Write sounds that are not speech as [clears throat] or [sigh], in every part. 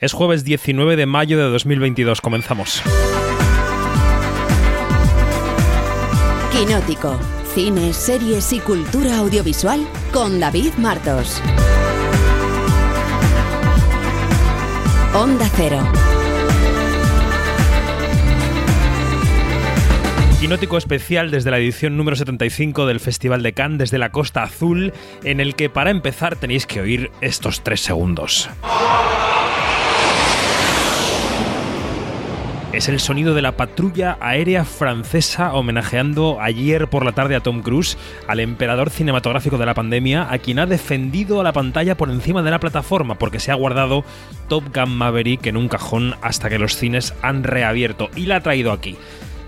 Es jueves 19 de mayo de 2022. Comenzamos. Quinótico. Cine, series y cultura audiovisual con David Martos. Onda Cero. Quinótico especial desde la edición número 75 del Festival de Cannes desde la Costa Azul, en el que para empezar tenéis que oír estos tres segundos. Es el sonido de la patrulla aérea francesa homenajeando ayer por la tarde a Tom Cruise, al emperador cinematográfico de la pandemia, a quien ha defendido a la pantalla por encima de la plataforma porque se ha guardado Top Gun Maverick en un cajón hasta que los cines han reabierto y la ha traído aquí.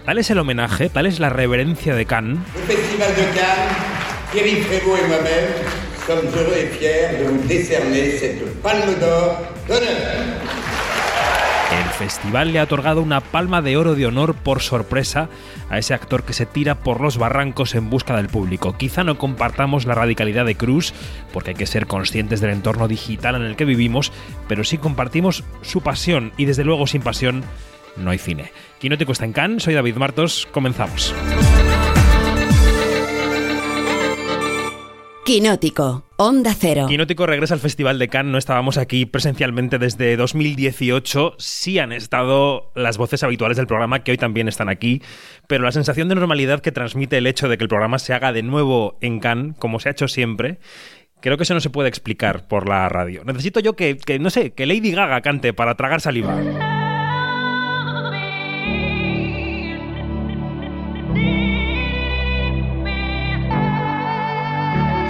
Tal es el homenaje, tal es la reverencia de Cannes. Le Festival de Cannes, Thierry Frémaux et moi-même heureux et fiers de vous décerner cette palme d'or. El festival le ha otorgado una palma de oro de honor por sorpresa a ese actor que se tira por los barrancos en busca del público. Quizá no compartamos la radicalidad de Cruz, porque hay que ser conscientes del entorno digital en el que vivimos, pero sí compartimos su pasión y desde luego sin pasión no hay cine. Quinótico está en Cannes, soy David Martos, comenzamos. Quinótico. Onda Cero. Quinótico regresa al Festival de Cannes. No estábamos aquí presencialmente desde 2018. Sí han estado las voces habituales del programa, que hoy también están aquí. Pero la sensación de normalidad que transmite el hecho de que el programa se haga de nuevo en Cannes, como se ha hecho siempre, creo que eso no se puede explicar por la radio. Necesito yo que, que no sé, que Lady Gaga cante para tragar saliva.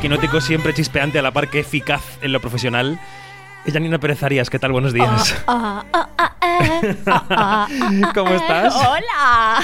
de siempre chispeante a la par que eficaz en lo profesional. Es Janina Pérez Arias, ¿qué tal? Buenos días. ¿Cómo estás? Hola.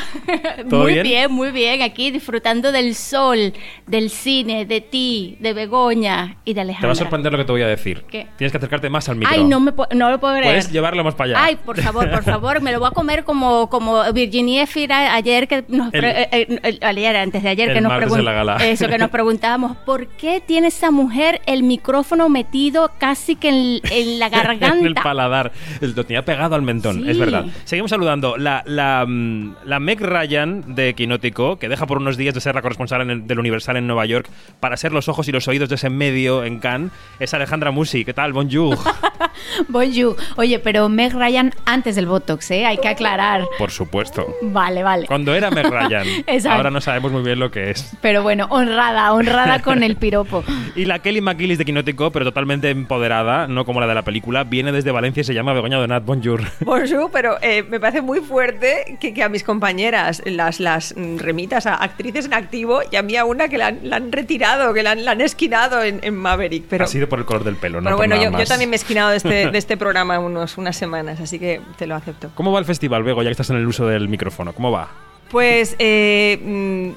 ¿Todo muy bien? bien? muy bien. Aquí disfrutando del sol, del cine, de ti, de Begoña y de Te Alejandra. va a sorprender lo que te voy a decir. ¿Qué? Tienes que acercarte más al micro. Ay, no, me no lo puedo creer. Puedes llevarlo más para allá. Ay, por favor, por favor, me lo voy a comer como, como Virginia Efira ayer que nos El- eh, eh, el- ayer, antes de ayer el que nos martes pregun- en la gala. eso que nos preguntábamos, ¿por qué tiene esa mujer el micrófono metido casi que en, en la garganta? [laughs] en el paladar. Lo tenía pegado al mentón, Sí. es verdad. Seguimos saludando. La, la, mm, la Meg Ryan de Quinótico, que deja por unos días de ser la corresponsal en el- del Universal en Nueva York para ser los ojos y los oídos de ese medio en Cannes, es Alejandra Musi. ¿Qué tal? Bonjour. [laughs] Bonjour. Oye, pero Meg Ryan antes del Botox, ¿eh? Hay que aclarar. por supuesto. Vale, vale. Cuando era Meg Ryan. [laughs] Ahora no sabemos muy bien lo que es. Pero bueno, honrada, honrada con el piropo. Y la Kelly McGillis de Quinótico, pero totalmente empoderada, no como la de la película, viene desde Valencia y se llama Begoña Donat. Bonjour. [laughs] Bonjour, pero eh, me parece muy fuerte que, que a mis compañeras las, las remitas a actrices en activo y a mí a una que la han, la han retirado, que la han, la han esquinado en, en Maverick. Pero, ha sido por el color del pelo, no pero bueno, yo, también me he esquinado de este, de [laughs] este programa unos, unas semanas, así que te lo acepto. ¿Cómo va el festival, Bego, ya que estás en el uso del micrófono? ¿Cómo va? Pues eh, mm,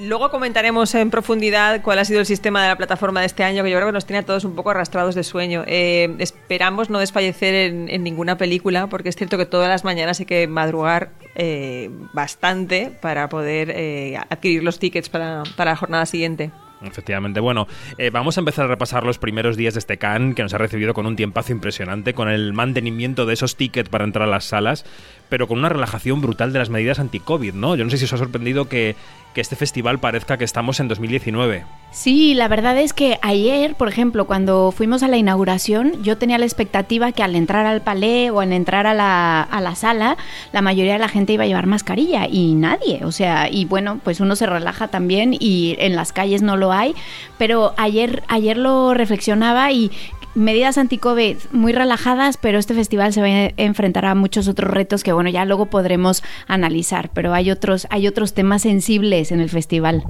luego comentaremos en profundidad cuál ha sido el sistema de la plataforma de este año, que yo creo que nos tiene a todos un poco arrastrados de sueño. Eh, esperamos no desfallecer en, ninguna película, porque es cierto que todas las mañanas hay que madrugar eh, bastante para poder eh, adquirir los tickets para, la jornada siguiente. Efectivamente. Bueno, vamos a empezar a repasar los primeros días de este Cannes, que nos ha recibido con un tiempazo impresionante, con el mantenimiento de esos tickets para entrar a las salas. Pero con una relajación brutal de las medidas anti-COVID, ¿no? Yo no sé si os ha sorprendido que, que este festival parezca que estamos en 2019. Sí, la verdad es que ayer, por ejemplo, cuando fuimos a la inauguración, yo tenía la expectativa que al entrar al palé o al entrar a la, a la sala, la mayoría de la gente iba a llevar mascarilla y nadie. O sea, y bueno, pues uno se relaja también y en las calles no lo hay. Pero ayer, ayer lo reflexionaba y medidas anti-COVID muy relajadas, pero este festival se va a enfrentar a muchos otros retos que bueno, ya luego podremos analizar, pero hay otros hay otros temas sensibles en el festival.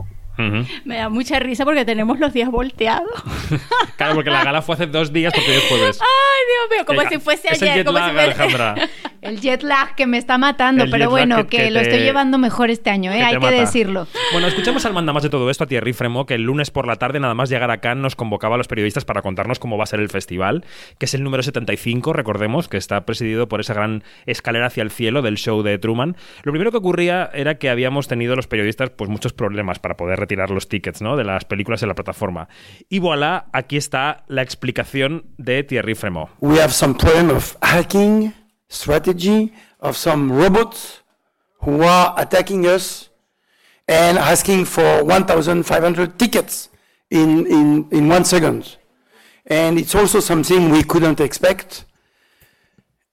Me da mucha risa porque tenemos los días volteados. [laughs] Claro, porque la gala fue hace dos días porque hoy es jueves. Ay, Dios mío, como Eh, si fuese es el ayer. jet como lag, si fuese- Alejandra. [laughs] El jet lag que me está matando, El pero bueno, que- que, que lo estoy llevando mejor este año, ¿eh? que hay que mata. decirlo. Bueno, escuchamos al mandamás de todo esto, a Thierry Fremont, que el lunes por la tarde, nada más llegar acá, nos convocaba a los periodistas para contarnos cómo va a ser el festival, que es el número 75, recordemos, que está presidido por esa gran escalera hacia el cielo del show de Truman. Lo primero que ocurría era que habíamos tenido los periodistas pues muchos problemas para poder retirar los tickets ¿no? de las películas en la plataforma. Y voilà, aquí está la explicación de Thierry Fremont. we have some problem of hacking strategy of some robots who are attacking us and asking for 1,500 tickets in, in, in one second. And it's also something we couldn't expect.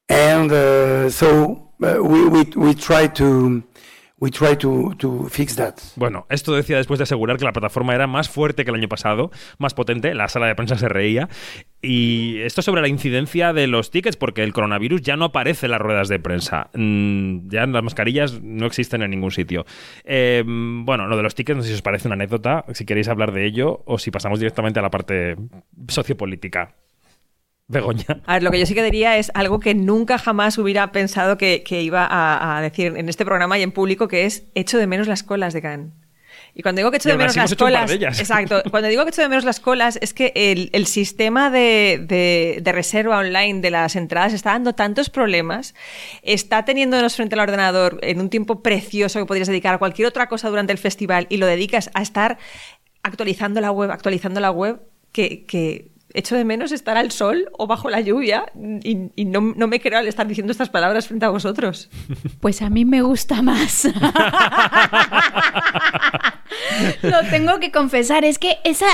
And uh, so uh, we, we, we try to we try to, to fix that. Bueno, esto decía después de asegurar que la plataforma era más fuerte que el año pasado, más potente, la sala de prensa se reía. Y esto sobre la incidencia de los tickets, porque el coronavirus ya no aparece en las ruedas de prensa. Mm, ya las mascarillas no existen en ningún sitio. Eh, bueno, lo de los tickets, no sé si os parece una anécdota, si queréis hablar de ello, o si pasamos directamente a la parte sociopolítica. Begoña. A ver, lo que yo sí que diría es algo que nunca jamás hubiera pensado que, que iba a, a decir en este programa y en público, que es echo de menos las colas de Cannes. Y cuando digo que echo de menos las colas. de. Exacto. [laughs] Cuando digo que echo de menos las colas, es que el, el sistema de, de- de reserva online de las entradas está dando tantos problemas, está teniéndonos frente al ordenador en un tiempo precioso que podrías dedicar a cualquier otra cosa durante el festival y lo dedicas a estar actualizando la web, actualizando la web, que, que echo de menos estar al sol o bajo la lluvia y, y no, no me creo al estar diciendo estas palabras frente a vosotros. Pues a mí me gusta más. [laughs] Lo tengo que confesar, es que esa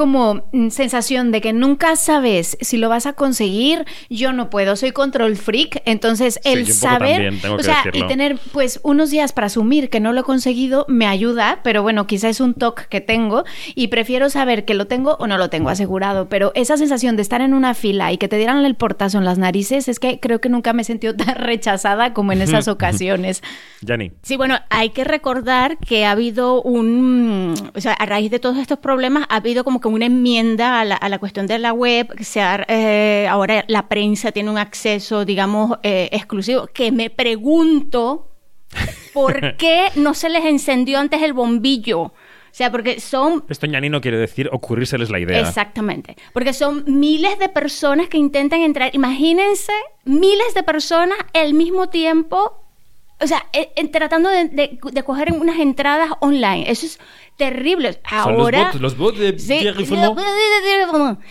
como mm, sensación de que nunca sabes si lo vas a conseguir, yo no puedo, soy control freak, entonces Sí, el poco saber, también, tengo o que sea, decirlo. y tener pues unos días para asumir que no lo he conseguido me ayuda, pero bueno, quizá es un toque que tengo y prefiero saber que lo tengo o no lo tengo asegurado, pero esa sensación de estar en una fila y que te dieran el portazo en las narices es que creo que nunca me he sentido [laughs] tan rechazada como en esas [laughs] ocasiones. Yanni. Sí, bueno, hay que recordar que ha habido un, o sea, a raíz de todos estos problemas ha habido como que una enmienda a la, a la cuestión de la web, que se ha, eh, ahora la prensa tiene un acceso, digamos, eh, exclusivo, que me pregunto [laughs] por qué no se les encendió antes el bombillo. O sea, porque son Esto Yanni no quiere decir ocurrírseles la idea. Exactamente. Porque son miles de personas que intentan entrar. Imagínense miles de personas al mismo tiempo. O sea, eh, eh, tratando de, de- de coger unas entradas online. Eso es terrible. Son los Ahora. bots- los bots de Sí,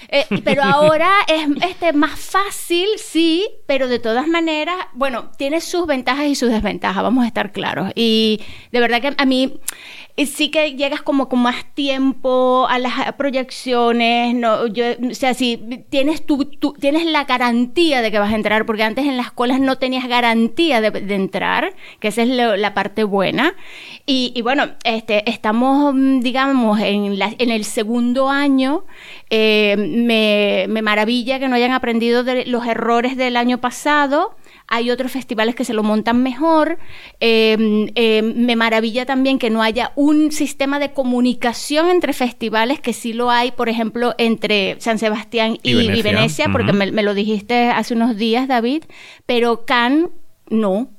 eh, pero ahora es este, más fácil, sí, pero de todas maneras, bueno, tiene sus ventajas y sus desventajas, vamos a estar claros. Y de verdad que a mí sí que llegas como con más tiempo a las proyecciones, no, yo, o sea, si tienes tu, tu- tienes la garantía de que vas a entrar, porque antes en las escuelas no tenías garantía de, de entrar, que esa es lo- la parte buena. Y, y bueno, este, estamos, digamos, en, la- en el segundo año. Eh, me, me maravilla que no hayan aprendido de los errores del año pasado. Hay otros festivales que se lo montan mejor. Eh, eh, me maravilla también que no haya un sistema de comunicación entre festivales, que sí lo hay, por ejemplo, entre San Sebastián Y y, y Venecia. Porque me, me lo dijiste hace unos días, David, pero Cannes no,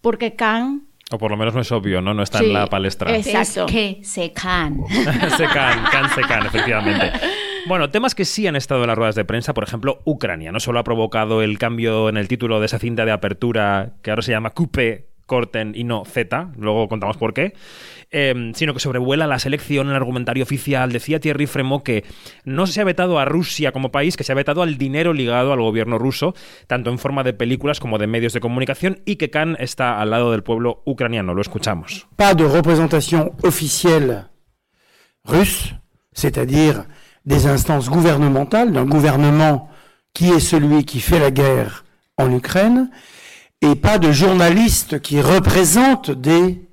porque Cannes... O por lo menos no es obvio, ¿no? No está Sí, en la palestra. es- Exacto. Es que se can. [laughs] se can, can, se can, efectivamente. [laughs] Bueno, temas que sí han estado en las ruedas de prensa, por ejemplo, Ucrania. No solo ha provocado el cambio en el título de esa cinta de apertura que ahora se llama Coupe corten y no Z, luego contamos por qué, eh, sino que sobrevuela la selección, el argumentario oficial. Decía Thierry Fremont que no se ha vetado a Rusia como país, que se ha vetado al dinero ligado al gobierno ruso, tanto en forma de películas como de medios de comunicación, y que Cannes está al lado del pueblo ucraniano. Lo escuchamos. Pas de représentation officielle russe, c'est-à-dire des instances gouvernementales, d'un gouvernement qui est celui qui fait la guerre en Ukraine, et pas de journalistes qui représentent des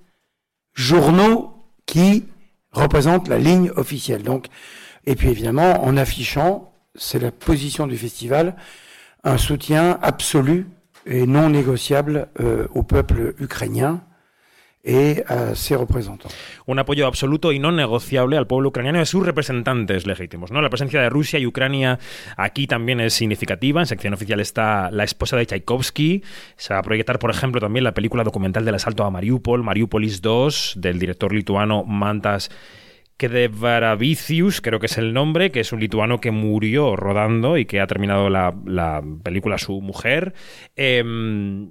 journaux qui représentent la ligne officielle. Donc, et puis évidemment, en affichant, c'est la position du festival, un soutien absolu et non négociable euh, au peuple ukrainien représentants. un apoyo absoluto y no negociable al pueblo ucraniano y a sus representantes legítimos. ¿no? La presencia de Rusia y Ucrania aquí también es significativa. En sección oficial está la esposa de Tchaikovsky. Se va a proyectar, por ejemplo, también la película documental del asalto a Mariupol, Mariupolis 2, del director lituano Mantas Kedevaravicius, creo que es el nombre, que es un lituano que murió rodando y que ha terminado la, la película su mujer. Eh,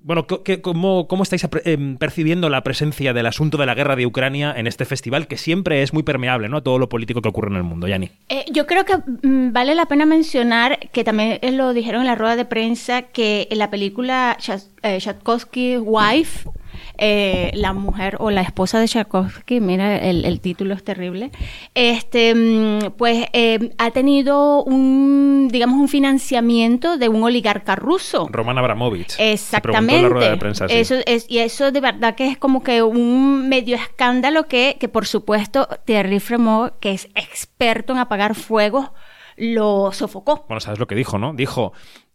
bueno, ¿qué- cómo, cómo estáis em, percibiendo la presencia del asunto de la guerra de Ucrania en este festival, que siempre es muy permeable ¿no? a todo lo político que ocurre en el mundo, Yani? Eh, yo creo que mm, vale la pena mencionar que también eh, lo dijeron en la rueda de prensa que en la película Chas- eh, Wife, eh, la mujer o la esposa de Tchaikovsky, mira el, el título es terrible, este, mm, pues eh, ha tenido un, digamos, un financiamiento de un oligarca ruso. Roman Abramovich. Se la Exactamente. rueda de prensa, sí. Eso es, y eso de verdad que es como que un medio escándalo que, que por supuesto Thierry Fremont, que es experto en apagar fuegos, lo sofocó. Bueno, ¿sabes lo que dijo, no? Dijo,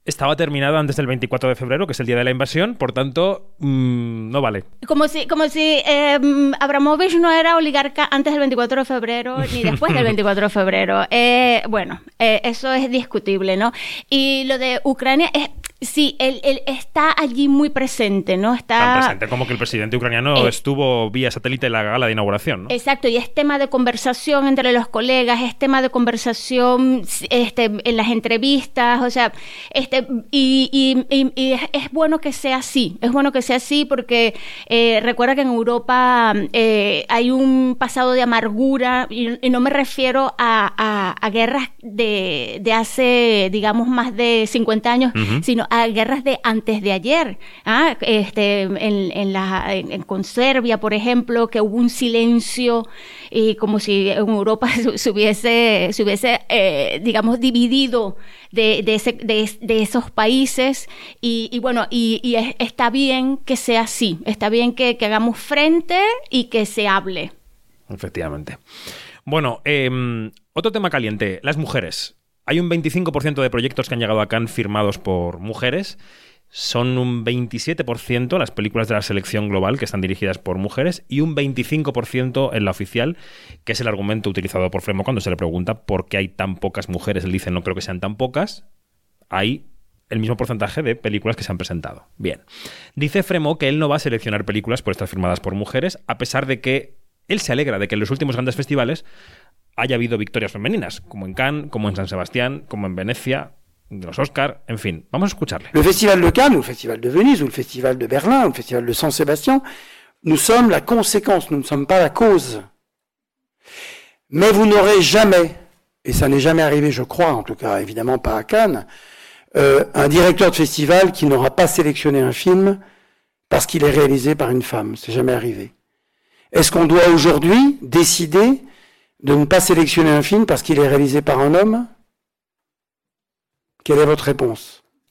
estaba terminado antes del 24 de febrero, que es el día de la invasión, por tanto, mm, no vale. Como si, como si eh, Abramovich no era oligarca antes del 24 de febrero ni [laughs] después del 24 de febrero. Eh, bueno, eh, eso es discutible, ¿no? Y lo de Ucrania es, sí, él, él está allí muy presente, ¿no? Está Tan presente como que el presidente ucraniano Eh, estuvo vía satélite en la gala de inauguración, ¿no? Exacto, y es tema de conversación entre los colegas, es tema de conversación este, en las entrevistas, o sea, este, y, y- y- y es, es bueno que sea así, es bueno que sea así porque eh, recuerda que en Europa eh, hay un pasado de amargura, y, no me refiero a, a- a guerras de, de hace, digamos, más de 50 años, sino a guerras de antes de ayer, ¿ah? este, en, en la, en- con Serbia, por ejemplo, que hubo un silencio y como si en Europa se, [laughs] se hubiese, se hubiese eh, digamos, dividido de, de, ese- de- de esos países y, y bueno, y, es- está bien que sea así, está bien que, hagamos frente y que se hable. Efectivamente. Bueno, em, otro tema caliente, las mujeres. Hay un 25% de proyectos que han llegado a Cannes firmados por mujeres. Son un 27% las películas de la selección global que están dirigidas por mujeres y un 25% en la oficial, que es el argumento utilizado por Fremo cuando se le pregunta por qué hay tan pocas mujeres. Él dice, no creo que sean tan pocas. Hay el mismo porcentaje de películas que se han presentado. Bien. Dice Fremo que él no va a seleccionar películas por estar firmadas por mujeres, a pesar de que él se alegra de que en los últimos grandes festivales haya habido victorias femeninas, como en Cannes, como en San Sebastián, como en Venecia, de los Oscar, en fin. Vamos a escucharle. Le Festival de Cannes, ou le Festival de Venise, ou le Festival de Berlin, ou le Festival de San Sébastien, nous sommes la conséquence, nous ne sommes pas la cause. Mais vous n'aurez jamais, et ça n'est jamais arrivé, je crois, en tout cas évidemment pas à Cannes, euh, un directeur de festival qui n'aura pas sélectionné un film parce qu'il est réalisé par une femme. C'est jamais arrivé. Est-ce qu'on doit aujourd'hui décider de ne pas sélectionner un film parce qu'il est réalisé par un homme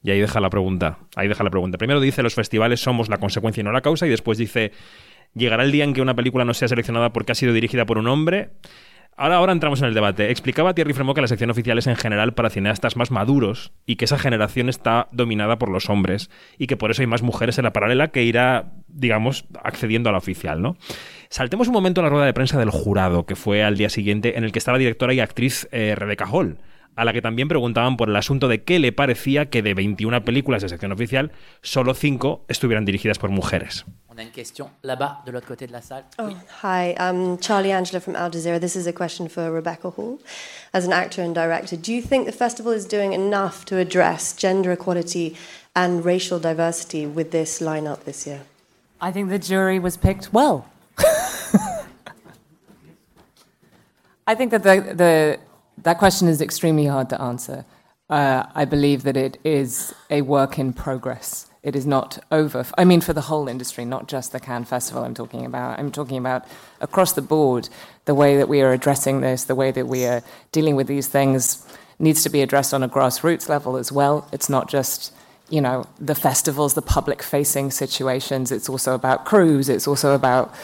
Y ahí deja la pregunta. Ahí deja la pregunta. Primero dice los festivales somos la consecuencia y no la causa, y después dice llegará el día en que una película no sea seleccionada porque ha sido dirigida por un hombre. Ahora, ahora entramos en el debate. Explicaba Thierry Fremont que la sección oficial es en general para cineastas más maduros y que esa generación está dominada por los hombres y que por eso hay más mujeres en la paralela que irá, digamos, accediendo a la oficial, ¿no? Saltemos un momento a la rueda de prensa del jurado, que fue al día siguiente, en el que estaba la directora y actriz eh, Rebecca Hall, a la que también preguntaban por el asunto de qué le parecía que de 21 películas de sección oficial, solo 5 estuvieran dirigidas por mujeres. On a une question là-bas, de l'autre côté de la salle. Oh, hi, I'm Charlie Angela from Al Jazeera. This is a question for Rebecca Hall. As an actor and director, do you think the festival is doing enough to address gender equality and racial diversity with this lineup this year? I think the jury was picked well. I think that the, the, that question is extremely hard to answer. Uh, I believe that it is a work in progress. It is not over. I mean, for the whole industry, not just the Cannes Festival I'm talking about. I'm talking about across the board, the way that we are addressing this, the way that we are dealing with these things needs to be addressed on a grassroots level as well. It's not just you know the festivals, the public facing situations. It's also about crews. It's also about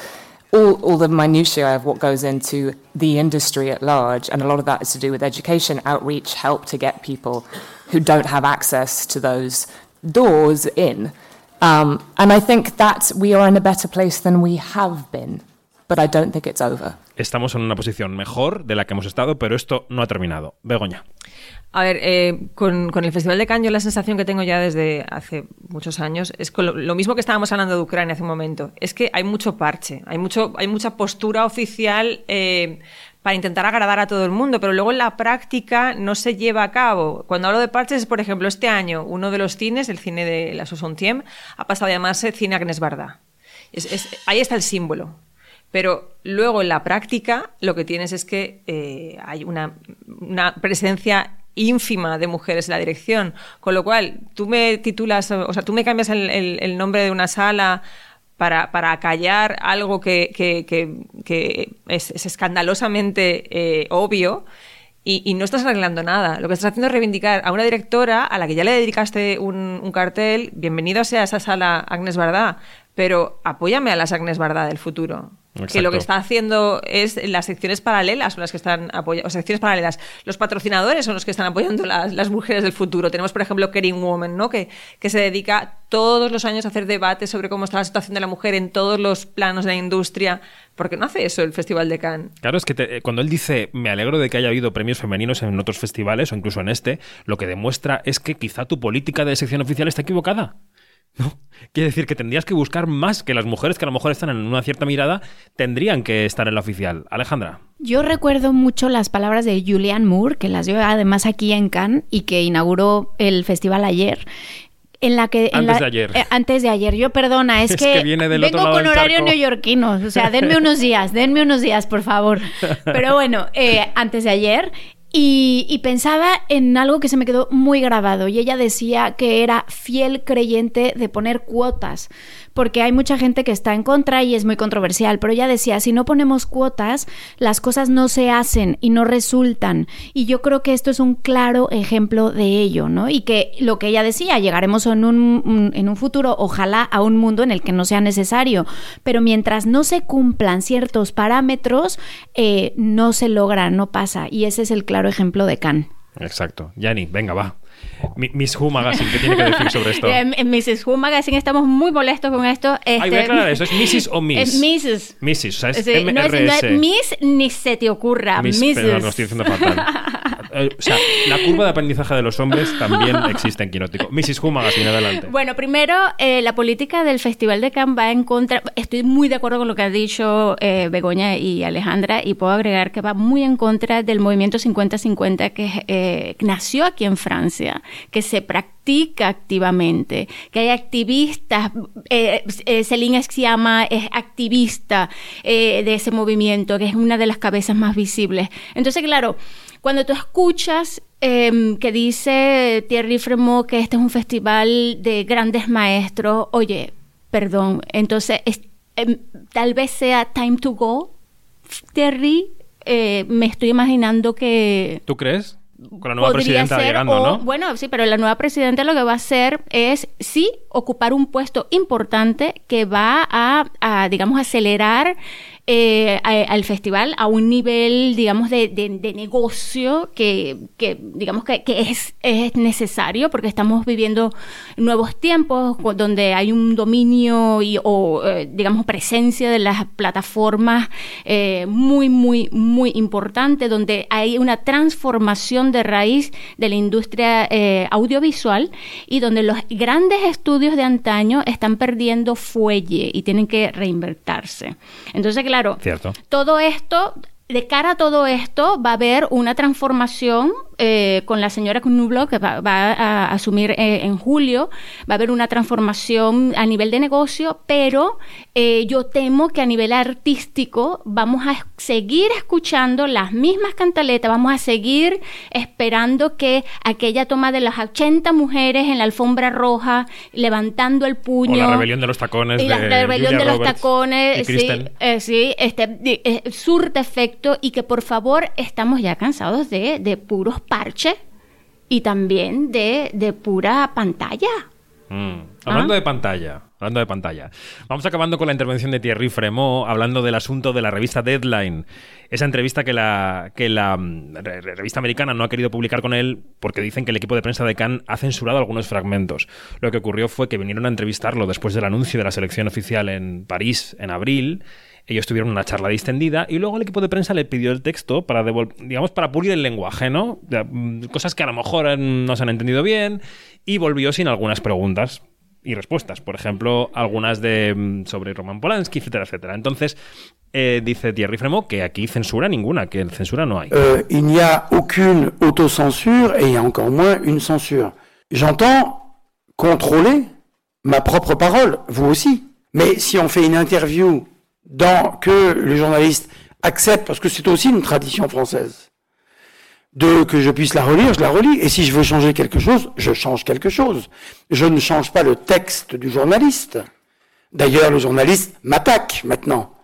all, all the minutiae of what goes into the industry at large. And a lot of that is to do with education, outreach, help to get people who don't have access to those doors in. Um, and I think that we are in a better place than we have been. But I don't think it's over. Estamos en una posición mejor de la que hemos estado, pero esto no ha terminado. Begoña. A ver, eh, con, el Festival de Cannes, la sensación que tengo ya desde hace muchos años es con lo, mismo que estábamos hablando de Ucrania hace un momento. Es que hay mucho parche, hay, mucho, hay mucha postura oficial eh, para intentar agradar a todo el mundo, pero luego en la práctica no se lleva a cabo. Cuando hablo de parches, por ejemplo, este año uno de los cines, el cine de la Sosontiem, ha pasado a llamarse Cine Agnes Barda. Ahí está el símbolo. Pero luego en la práctica lo que tienes es que eh, hay una presencia ínfima de mujeres en la dirección. Con lo cual, tú me titulas, o sea, tú me cambias el, nombre de una sala para, para callar algo que, que, es, es, escandalosamente eh, obvio. Y, no estás arreglando nada. Lo que estás haciendo es reivindicar a una directora a la que ya le dedicaste un, cartel. Bienvenido sea esa sala Agnes Bardá, pero apóyame a las Agnes Bardá del futuro. Exacto. Que lo que está haciendo es las secciones paralelas son las que están apoyando, secciones paralelas. Los patrocinadores son los que están apoyando las, las mujeres del futuro. Tenemos, por ejemplo, Kering Woman, ¿no? que, que se dedica todos los años a hacer debates sobre cómo está la situación de la mujer en todos los planos de la industria. ¿Por qué no hace eso el Festival de Cannes? Claro, es que te, cuando él dice me alegro de que haya habido premios femeninos en otros festivales o incluso en este, lo que demuestra es que quizá tu política de sección oficial está equivocada. ¿No? Quiere decir que tendrías que buscar más que las mujeres que a lo mejor están en una cierta mirada, tendrían que estar en la oficial. Alejandra. Yo recuerdo mucho las palabras de Julianne Moore, que las dio además aquí en Cannes y que inauguró el festival ayer. En la que, en antes la, de ayer. Eh, antes de ayer. Yo perdona, es, [laughs] es que, que viene del vengo otro lado con del horario neoyorquino. O sea, denme [laughs] unos días, denme unos días, por favor. [laughs] Pero bueno, eh, antes de ayer. Y, pensaba en algo que se me quedó muy grabado y ella decía que era fiel creyente de poner cuotas, porque hay mucha gente que está en contra y es muy controversial, pero ella decía, si no ponemos cuotas, las cosas no se hacen y no resultan. Y yo creo que esto es un claro ejemplo de ello, ¿no? Y que lo que ella decía, llegaremos en un, en un futuro, ojalá, a un mundo en el que no sea necesario, pero mientras no se cumplan ciertos parámetros, eh, no se logra, no pasa. Y ese es el claro ejemplo de Cannes. Exacto. Yanni, venga, va. Miss Who Magazine, ¿qué tiene que decir sobre esto? [laughs] En, en Mrs. Who Magazine estamos muy molestos con esto. Este... Ay, voy a aclarar eso, ¿es Mrs. o Miss? Es Mrs. Mrs, o sea, es sí, no, es, no es Miss ni se te ocurra, Miss, Mrs. Perdón, lo estoy diciendo fatal. [laughs] o sea, la curva de aprendizaje de los hombres también existe en Quinótico. Mrs. Who Magazine, adelante. Bueno, primero, eh, la política del Festival de Cannes va en contra... Estoy muy de acuerdo con lo que han dicho eh, Begoña y Alejandra y puedo agregar que va muy en contra del movimiento 50-50 que eh, nació aquí en Francia, que se practica activamente, que hay activistas, eh, eh, Celine Sciamma es activista eh, de ese movimiento, que es una de las cabezas más visibles. Entonces, claro, cuando tú escuchas eh, que dice Thierry Fremont que este es un festival de grandes maestros, oye, perdón, entonces es, eh, tal vez sea Time to Go, Thierry, eh, me estoy imaginando que... ¿Tú crees? Con la nueva presidenta ser, llegando, o, ¿no? Bueno, sí, pero la nueva presidenta lo que va a hacer es, sí, ocupar un puesto importante que va a, a digamos, acelerar eh, al festival a un nivel, digamos, de, de, de negocio que, que digamos, que, que es, es, necesario porque estamos viviendo nuevos tiempos donde hay un dominio y, o, eh, digamos, presencia de las plataformas eh, muy, muy, muy importante, donde hay una transformación de raíz de la industria eh, audiovisual y donde los grandes estudios de antaño están perdiendo fuelle y tienen que reinvertirse. Entonces, claro, Cierto. todo esto de cara a todo esto va a haber una transformación eh, con la señora Knublo, que va, va a asumir eh, en julio, va a haber una transformación a nivel de negocio, pero eh, yo temo que a nivel artístico vamos a seguir escuchando las mismas cantaletas, vamos a seguir esperando que aquella toma de las 80 mujeres en la alfombra roja, levantando el puño. O la rebelión de los tacones. Y la de rebelión Julia de los tacones, sí, eh, sí, este, surte efecto y que por favor estamos ya cansados de, de puros parches y también de, de pura pantalla. Mm. Hablando Ah. de pantalla, hablando de pantalla. Vamos acabando con la intervención de Thierry Fremont hablando del asunto de la revista Deadline. Esa entrevista que la, que la mm, re- re- revista americana no ha querido publicar con él porque dicen que el equipo de prensa de Cannes ha censurado algunos fragmentos. Lo que ocurrió fue que vinieron a entrevistarlo después del anuncio de la selección oficial en París en abril. Ellos tuvieron una charla distendida y luego el equipo de prensa le pidió el texto para digamos para pulir el lenguaje, ¿no? Mm, Cosas que a lo mejor no se han entendido bien y volvió sin algunas preguntas y respuestas. Por ejemplo, algunas de mm, sobre Roman Polanski, etcétera, etcétera. Entonces, eh, dice Thierry Fremont que aquí censura ninguna, que censura no hay. Euh, il n'y a aucune autocensure et encore moins une censure. J'entends contrôler ma propre parole, vous aussi. Mais si on fait une interview dans que le journaliste accepte, parce que c'est aussi une tradition française, de que je puisse la relire, je la relis. Et si je veux changer quelque chose, je change quelque chose. Je ne change pas le texte du journaliste. D'ailleurs, le journaliste m'attaque maintenant.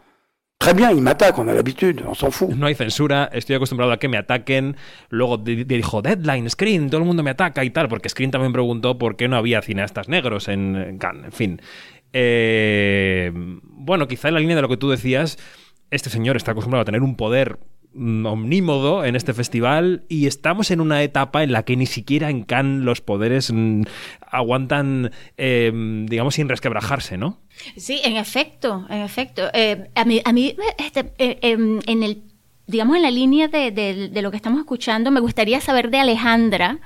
Très bien, il m'attaque, on a l'habitude, on s'en fout. No hay censura, estoy acostumbrado a que me ataquen. Luego di- dijo Deadline, Screen, todo el mundo me ataca y tal, porque Screen también preguntó por qué no había cineastas negros en Cannes. En fin. Eh, bueno, quizá en la línea de lo que tú decías, este señor está acostumbrado a tener un poder mm, omnímodo en este festival y estamos en una etapa en la que ni siquiera en Cannes los poderes mm, aguantan, eh, digamos, sin resquebrajarse, ¿no? Sí, en efecto, en efecto. Eh, a mí, a mí este, em, en el, digamos, en la línea de, de- de lo que estamos escuchando, me gustaría saber de Alejandra,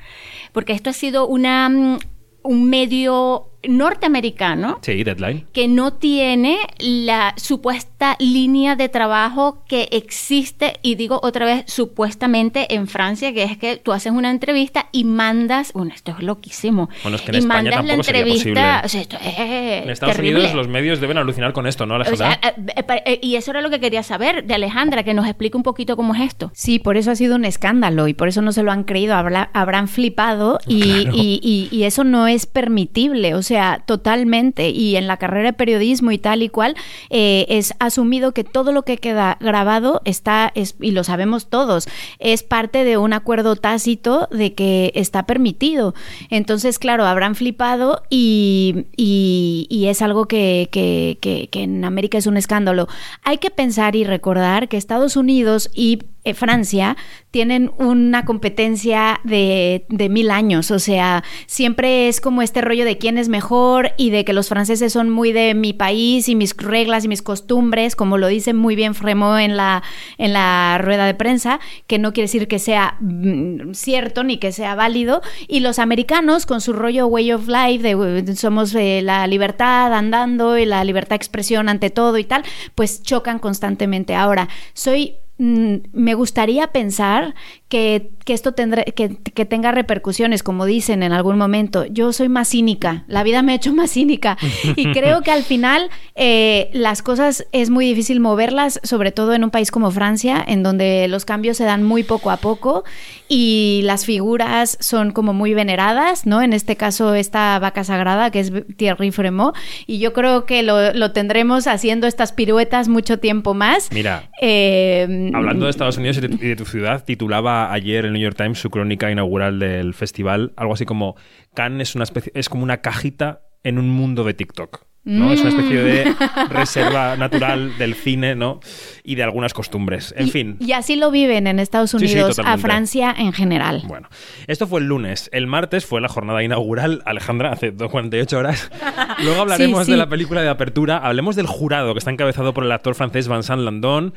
porque esto ha sido una, mm, un medio norteamericano Sí, Deadline. que no tiene la supuesta línea de trabajo que existe, y digo otra vez, supuestamente en Francia, que es que tú haces una entrevista y mandas, bueno, esto es loquísimo, Bueno, es que en y España mandas la entrevista, posible. o sea, esto es En Estados terrible. Unidos los medios deben alucinar con esto, ¿no, O Alejandra? sea, eh, eh, eh, y eso era lo que quería saber de Alejandra, que nos explique un poquito cómo es esto. Sí, por eso ha sido un escándalo y por eso no se lo han creído, habla- habrán flipado y, Claro. y- y- y eso no es permitible, o sea, totalmente. Y en la carrera de periodismo y tal y cual, eh, es asumido que todo lo que queda grabado está, es, y lo sabemos todos, es parte de un acuerdo tácito de que está permitido. Entonces, claro, habrán flipado y, y- y es algo que, que- que- que en América es un escándalo. Hay que pensar y recordar que Estados Unidos y eh, Francia tienen una competencia de, mil años, o sea, siempre es como este rollo de quién es mejor y de que los franceses son muy de mi país y mis reglas y mis costumbres, como lo dice muy bien Fremont en la, en la rueda de prensa, que no quiere decir que sea mm, cierto ni que sea válido, y los americanos con su rollo way of life, de eh, somos eh, la libertad andando y la libertad de expresión ante todo y tal, pues chocan constantemente. Ahora, soy mm, me gustaría pensar que, que esto tendrá, que, que tenga repercusiones, como dicen en algún momento. Yo soy más cínica, la vida me ha hecho más cínica [laughs] y creo que al final eh, las cosas es muy difícil moverlas, sobre todo en un país como Francia, en donde los cambios se dan muy poco a poco y las figuras son como muy veneradas, ¿no? En este caso esta vaca sagrada que es Thierry Fremont y yo creo que lo, lo tendremos haciendo estas piruetas mucho tiempo más. Mira, Eh, Hablando de Estados Unidos y de, tu, ciudad, titulaba ayer el New York Times su crónica inaugural del festival, algo así como Cannes es una especie, es como una cajita en un mundo de TikTok. ¿no? Es una especie de Mm. reserva natural del cine, ¿no? Y de algunas costumbres. En y, fin. Y así lo viven en Estados Sí, sí, Unidos, a. Francia en general. Bueno, esto fue el lunes. El martes fue la jornada inaugural, Alejandra, hace 48 horas. [laughs] Luego hablaremos sí. de la película de apertura. Hablemos del jurado, que está encabezado por el actor francés Vincent Landon.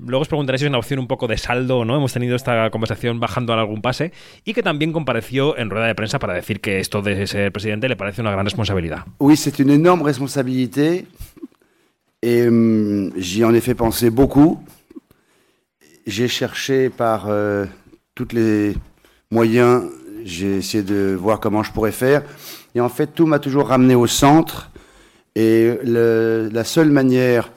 Luego os preguntaré si es una opción un poco de saldo o no. Hemos tenido esta conversación bajando a algún pase. Y que también compareció en rueda de prensa para decir que esto de ser presidente le parece una gran responsabilidad. Oui, c'est une énorme responsabilité. Et hum, j'y en ai fait beaucoup. J'ai cherché par euh, toutes les moyens, j'ai essayé de voir comment je pourrais faire. Et en fait, tout m'a toujours ramené au centre. Et le- la seule manière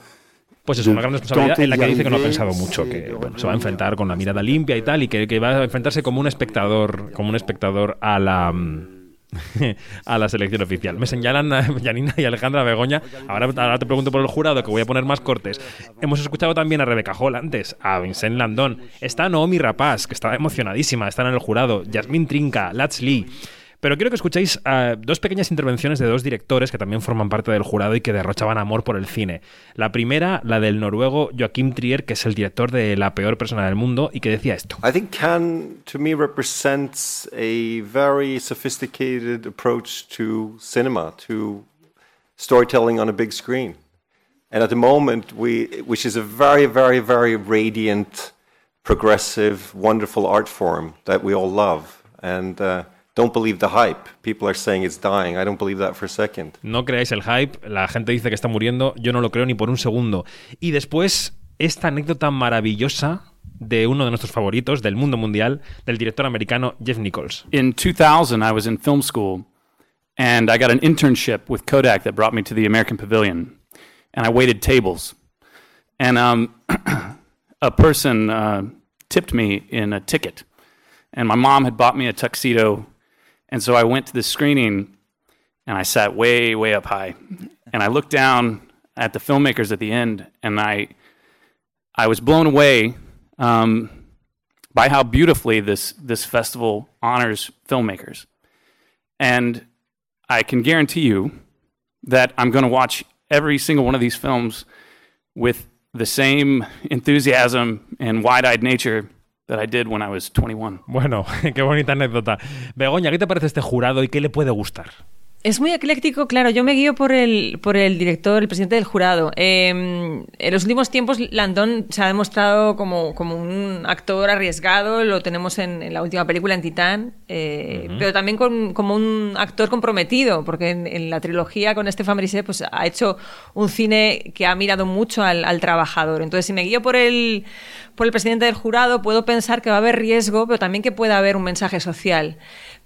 Pues es una gran responsabilidad en la que dice que no ha pensado mucho, que bueno, se va a enfrentar con la mirada limpia y tal, y que, que va a enfrentarse como un espectador, como un espectador a la mm, [laughs] a la selección oficial. Me señalan a [laughs] Janina y Alejandra Begoña. Ahora, ahora te pregunto por el jurado, que voy a poner más cortes. Hemos escuchado también a Rebeca Hall antes, a Vincent Landón. Está Naomi Rapaz, que estaba emocionadísima, está en el jurado. Yasmin Trinca, Lats Lee. Pero quiero que escuchéis ah, dos pequeñas intervenciones de dos directores que también forman parte del jurado y que derrochaban amor por el cine. La primera, la del noruego Joachim Trier, que es el director de La peor persona del mundo, y que decía esto. I think Cannes, to me, represents a very sophisticated approach to cinema, to storytelling on a big screen. And at the moment, we, which is a very, very, very radiant, progressive, wonderful art form that we all love. And uh, don't believe the hype. People are saying it's dying. I don't believe that for a second. No creáis el hype, la gente dice que está muriendo, yo no lo creo ni por un segundo. Y después, esta anécdota maravillosa de uno de nuestros favoritos del mundo mundial, del director americano Jeff Nichols. In 2000, I was in film school, and I got an internship with Kodak that brought me to the American Pavilion, and I waited tables. And um, [clears throat] a person uh, tipped me in a ticket, and my mom had bought me a tuxedo, and so I went to the screening, and I sat way, way up high, and I looked down at the filmmakers at the end, and I, I was blown away um, by how beautifully this this festival honors filmmakers, and I can guarantee you that I'm going to watch every single one of these films with the same enthusiasm and wide-eyed nature that I did when I was 21. Bueno, [laughs] qué bonita anécdota. Begoña, ¿qué te parece este jurado y qué le puede gustar? Es muy ecléctico, claro. Yo me guío por el, por el director, el presidente del jurado. Eh, en los últimos tiempos, Landon se ha demostrado como, como un actor arriesgado. Lo tenemos en, en la última película, en Titán. eh, Ujú. Pero también con- como un actor comprometido, porque en, en la trilogía con Stefan Brisset pues, ha hecho un cine que ha mirado mucho al, al trabajador. Entonces, si me guío por el, por el presidente del jurado, puedo pensar que va a haber riesgo, pero también que pueda haber un mensaje social.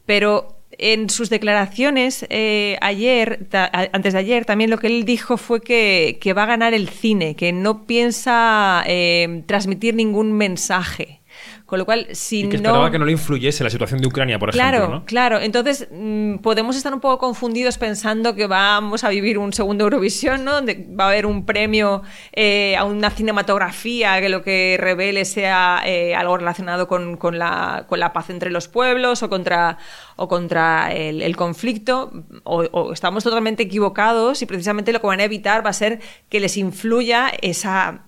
Pero en sus declaraciones eh, ayer, antes de ayer, también lo que él dijo fue que, que va a ganar el cine, que no piensa eh, transmitir ningún mensaje. Con lo cual, si Y que no... esperaba que no le influyese la situación de Ucrania, por Claro, ejemplo, ¿no? claro. Entonces, mm, podemos estar un poco confundidos pensando que vamos a vivir un segundo Eurovisión, ¿no? Donde va a haber un premio eh, a una cinematografía que lo que revele sea eh, algo relacionado con, con la, con la paz entre los pueblos o contra, o contra el, el conflicto. O, o estamos totalmente equivocados y precisamente lo que van a evitar va a ser que les influya esa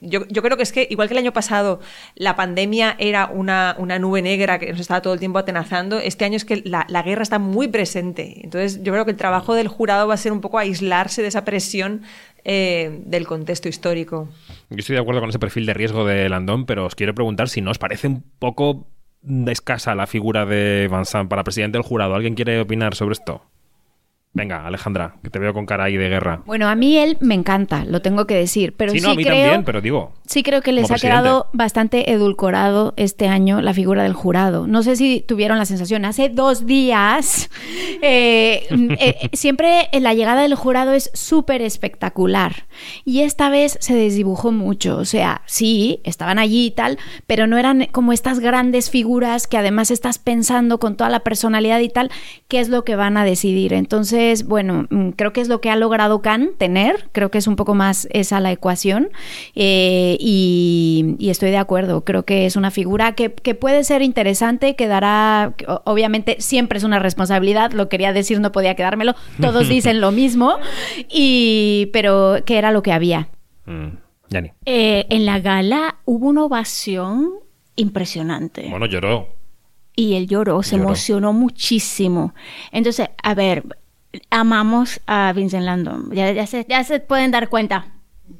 yo, yo creo que es que, igual que el año pasado, la pandemia era una, una nube negra que nos estaba todo el tiempo atenazando, este año es que la, la guerra está muy presente. Entonces, yo creo que el trabajo del jurado va a ser un poco aislarse de esa presión eh, del contexto histórico. Yo estoy de acuerdo con ese perfil de riesgo de Landón, pero os quiero preguntar si no os parece un poco escasa la figura de Van Sant para presidente del jurado. ¿Alguien quiere opinar sobre esto? Venga, Alejandra, que te veo con cara ahí de guerra. Bueno, a mí él me encanta, lo tengo que decir, pero sí, sí, no, a mí creo, también, pero digo. sí creo que les ha presidente. quedado bastante edulcorado este año la figura del jurado. No sé si tuvieron la sensación, hace dos días, [laughs] eh, eh, siempre la llegada del jurado es súper espectacular y esta vez se desdibujó mucho, o sea, sí, estaban allí y tal, pero no eran como estas grandes figuras que además estás pensando con toda la personalidad y tal, qué es lo que van a decidir. Entonces, bueno, mm, creo que es lo que ha logrado Khan tener, creo que es un poco más esa la ecuación eh, y, y estoy de acuerdo, creo que es una figura que, que puede ser interesante, que dará, obviamente siempre es una responsabilidad, lo quería decir, no podía quedármelo, todos [laughs] dicen lo mismo, y, pero que era lo que había. Mm, Yani. Eh, en la gala hubo una ovación impresionante. Bueno, lloró. y él lloró, se Lloró. emocionó muchísimo. Entonces, a ver, amamos a Vincent Landon, ya, se, pueden dar cuenta.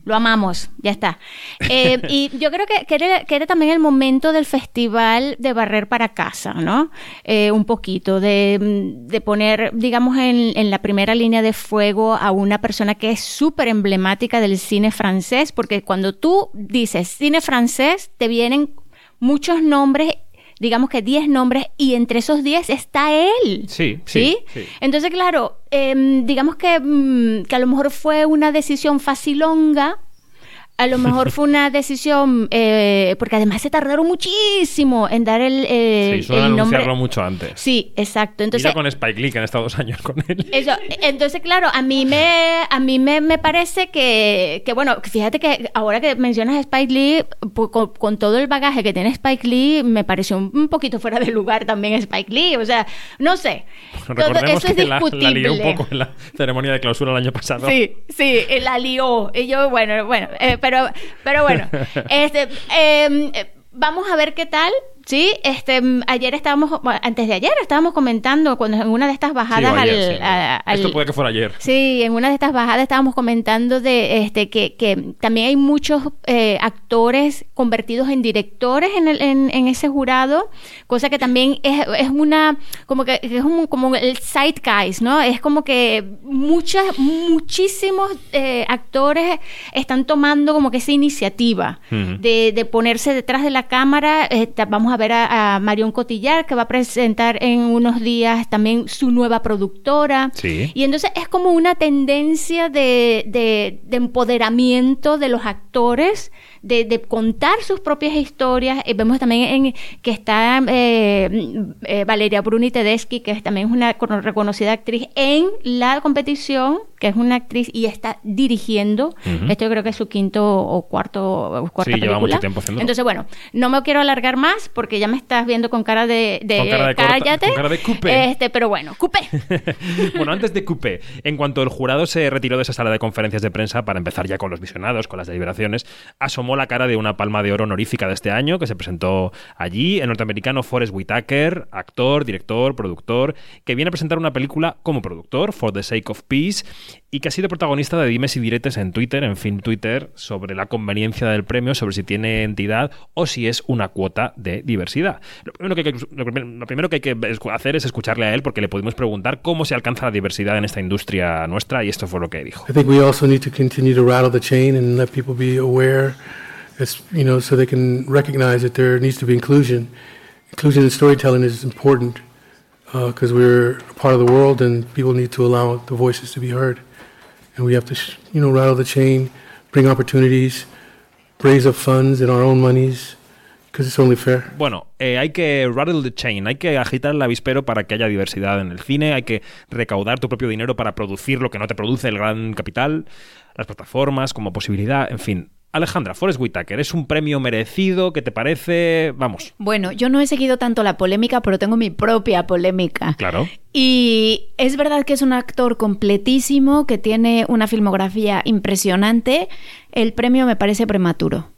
Lo amamos, ya está. Eh, y yo creo que, que, era, que era también el momento del festival de barrer para casa, ¿no? Eh, un poquito, de, de poner, digamos, en, en la primera línea de fuego a una persona que es súper emblemática del cine francés, porque cuando tú dices cine francés, te vienen muchos nombres digamos que 10 nombres y entre esos 10 está él. Sí, sí. sí. Entonces, claro, em, digamos que, mm, que a lo mejor fue una decisión facilonga. A lo mejor fue una decisión, eh, porque además se tardaron muchísimo en dar el, eh, Sí, suelen el nombre. anunciarlo mucho antes. Sí, exacto. Entonces, Mira con Spike Lee, que han estado dos años con él. eso, entonces, claro, a mí me, a mí me, me parece que, que, bueno, fíjate que ahora que mencionas a Spike Lee, pu- con, con todo el bagaje que tiene Spike Lee, me pareció un, un poquito fuera de lugar también Spike Lee. O sea, no sé. Todo Recordemos eso es que la, la discutible. lió un poco en la ceremonia de clausura el año pasado. Sí, sí, eh, la lió. Y yo, bueno, bueno, eh, pero, pero bueno, [laughs] este, em, eh, vamos a ver qué tal. Sí, este, mm, ayer estábamos, antes de ayer estábamos comentando cuando en una de estas bajadas o ayer, al, sí. a- al- Esto puede que fuera ayer. Sí, en una de estas bajadas estábamos comentando de este que, que también hay muchos eh, actores convertidos en directores en, el, en, en ese jurado, cosa que también es, es una como que es un- como el zeitgeist, ¿no? Es como que muchas muchísimos eh, actores están tomando como que esa iniciativa de, de ponerse detrás de la cámara. Eh, vamos a ver a, a Marion Cotillar que va a presentar en unos días también su nueva productora. Sí. Y entonces es como una tendencia de, de- de empoderamiento de los actores, de, de contar sus propias historias. Eh, vemos también en, que está eh, eh, Valeria Bruni Tedeschi, que es también es una cono- reconocida actriz en la competición, que es una actriz y está dirigiendo. Ujú. Esto yo creo que es su quinto o cuarto o cuarta Sí, lleva película. mucho tiempo haciéndolo. Entonces, bueno, no me quiero alargar más porque ya me estás viendo con cara de, de, Con cara de cállate. con cara de cupe. Este, pero bueno, cupe. [laughs] Bueno, antes de Coupé, en cuanto el jurado se retiró de esa sala de conferencias de prensa para empezar ya con los visionados, con las deliberaciones, asomó la cara de una palma de oro honorífica de este año que se presentó allí, el norteamericano Forrest Whitaker, actor, director, productor, que viene a presentar una película como productor, For the Sake of Peace, y que ha sido protagonista de dimes y diretes en Twitter, en fin, Twitter, sobre la conveniencia del premio, sobre si tiene entidad o si es una cuota de diversidad. Lo primero que hay que, lo primero- que, hay que hacer es escucharle a él porque le pudimos preguntar cómo se alcanza la diversidad en esta industria nuestra y esto fue lo que dijo. I think we also need to continue to rattle the chain and let people be aware, as, you know, so they can recognize that there needs to be inclusion. Inclusion in storytelling is important because we're a part of the world and people need to allow the voices to be heard. And we have to, you know, rattle the chain, bring opportunities, raise up funds in our own monies it's only fair. Bueno, eh, hay que rattle the chain, hay que agitar el avispero para que haya diversidad en el cine, hay que recaudar tu propio dinero para producir lo que no te produce el gran capital, las plataformas como posibilidad, en fin. Alejandra, Forrest Whitaker, ¿es un premio merecido? ¿Qué te parece? Vamos, Bueno, yo no he seguido tanto la polémica, pero tengo mi propia polémica. claro. Y es verdad que es un actor completísimo, que tiene una filmografía impresionante. El premio me parece prematuro.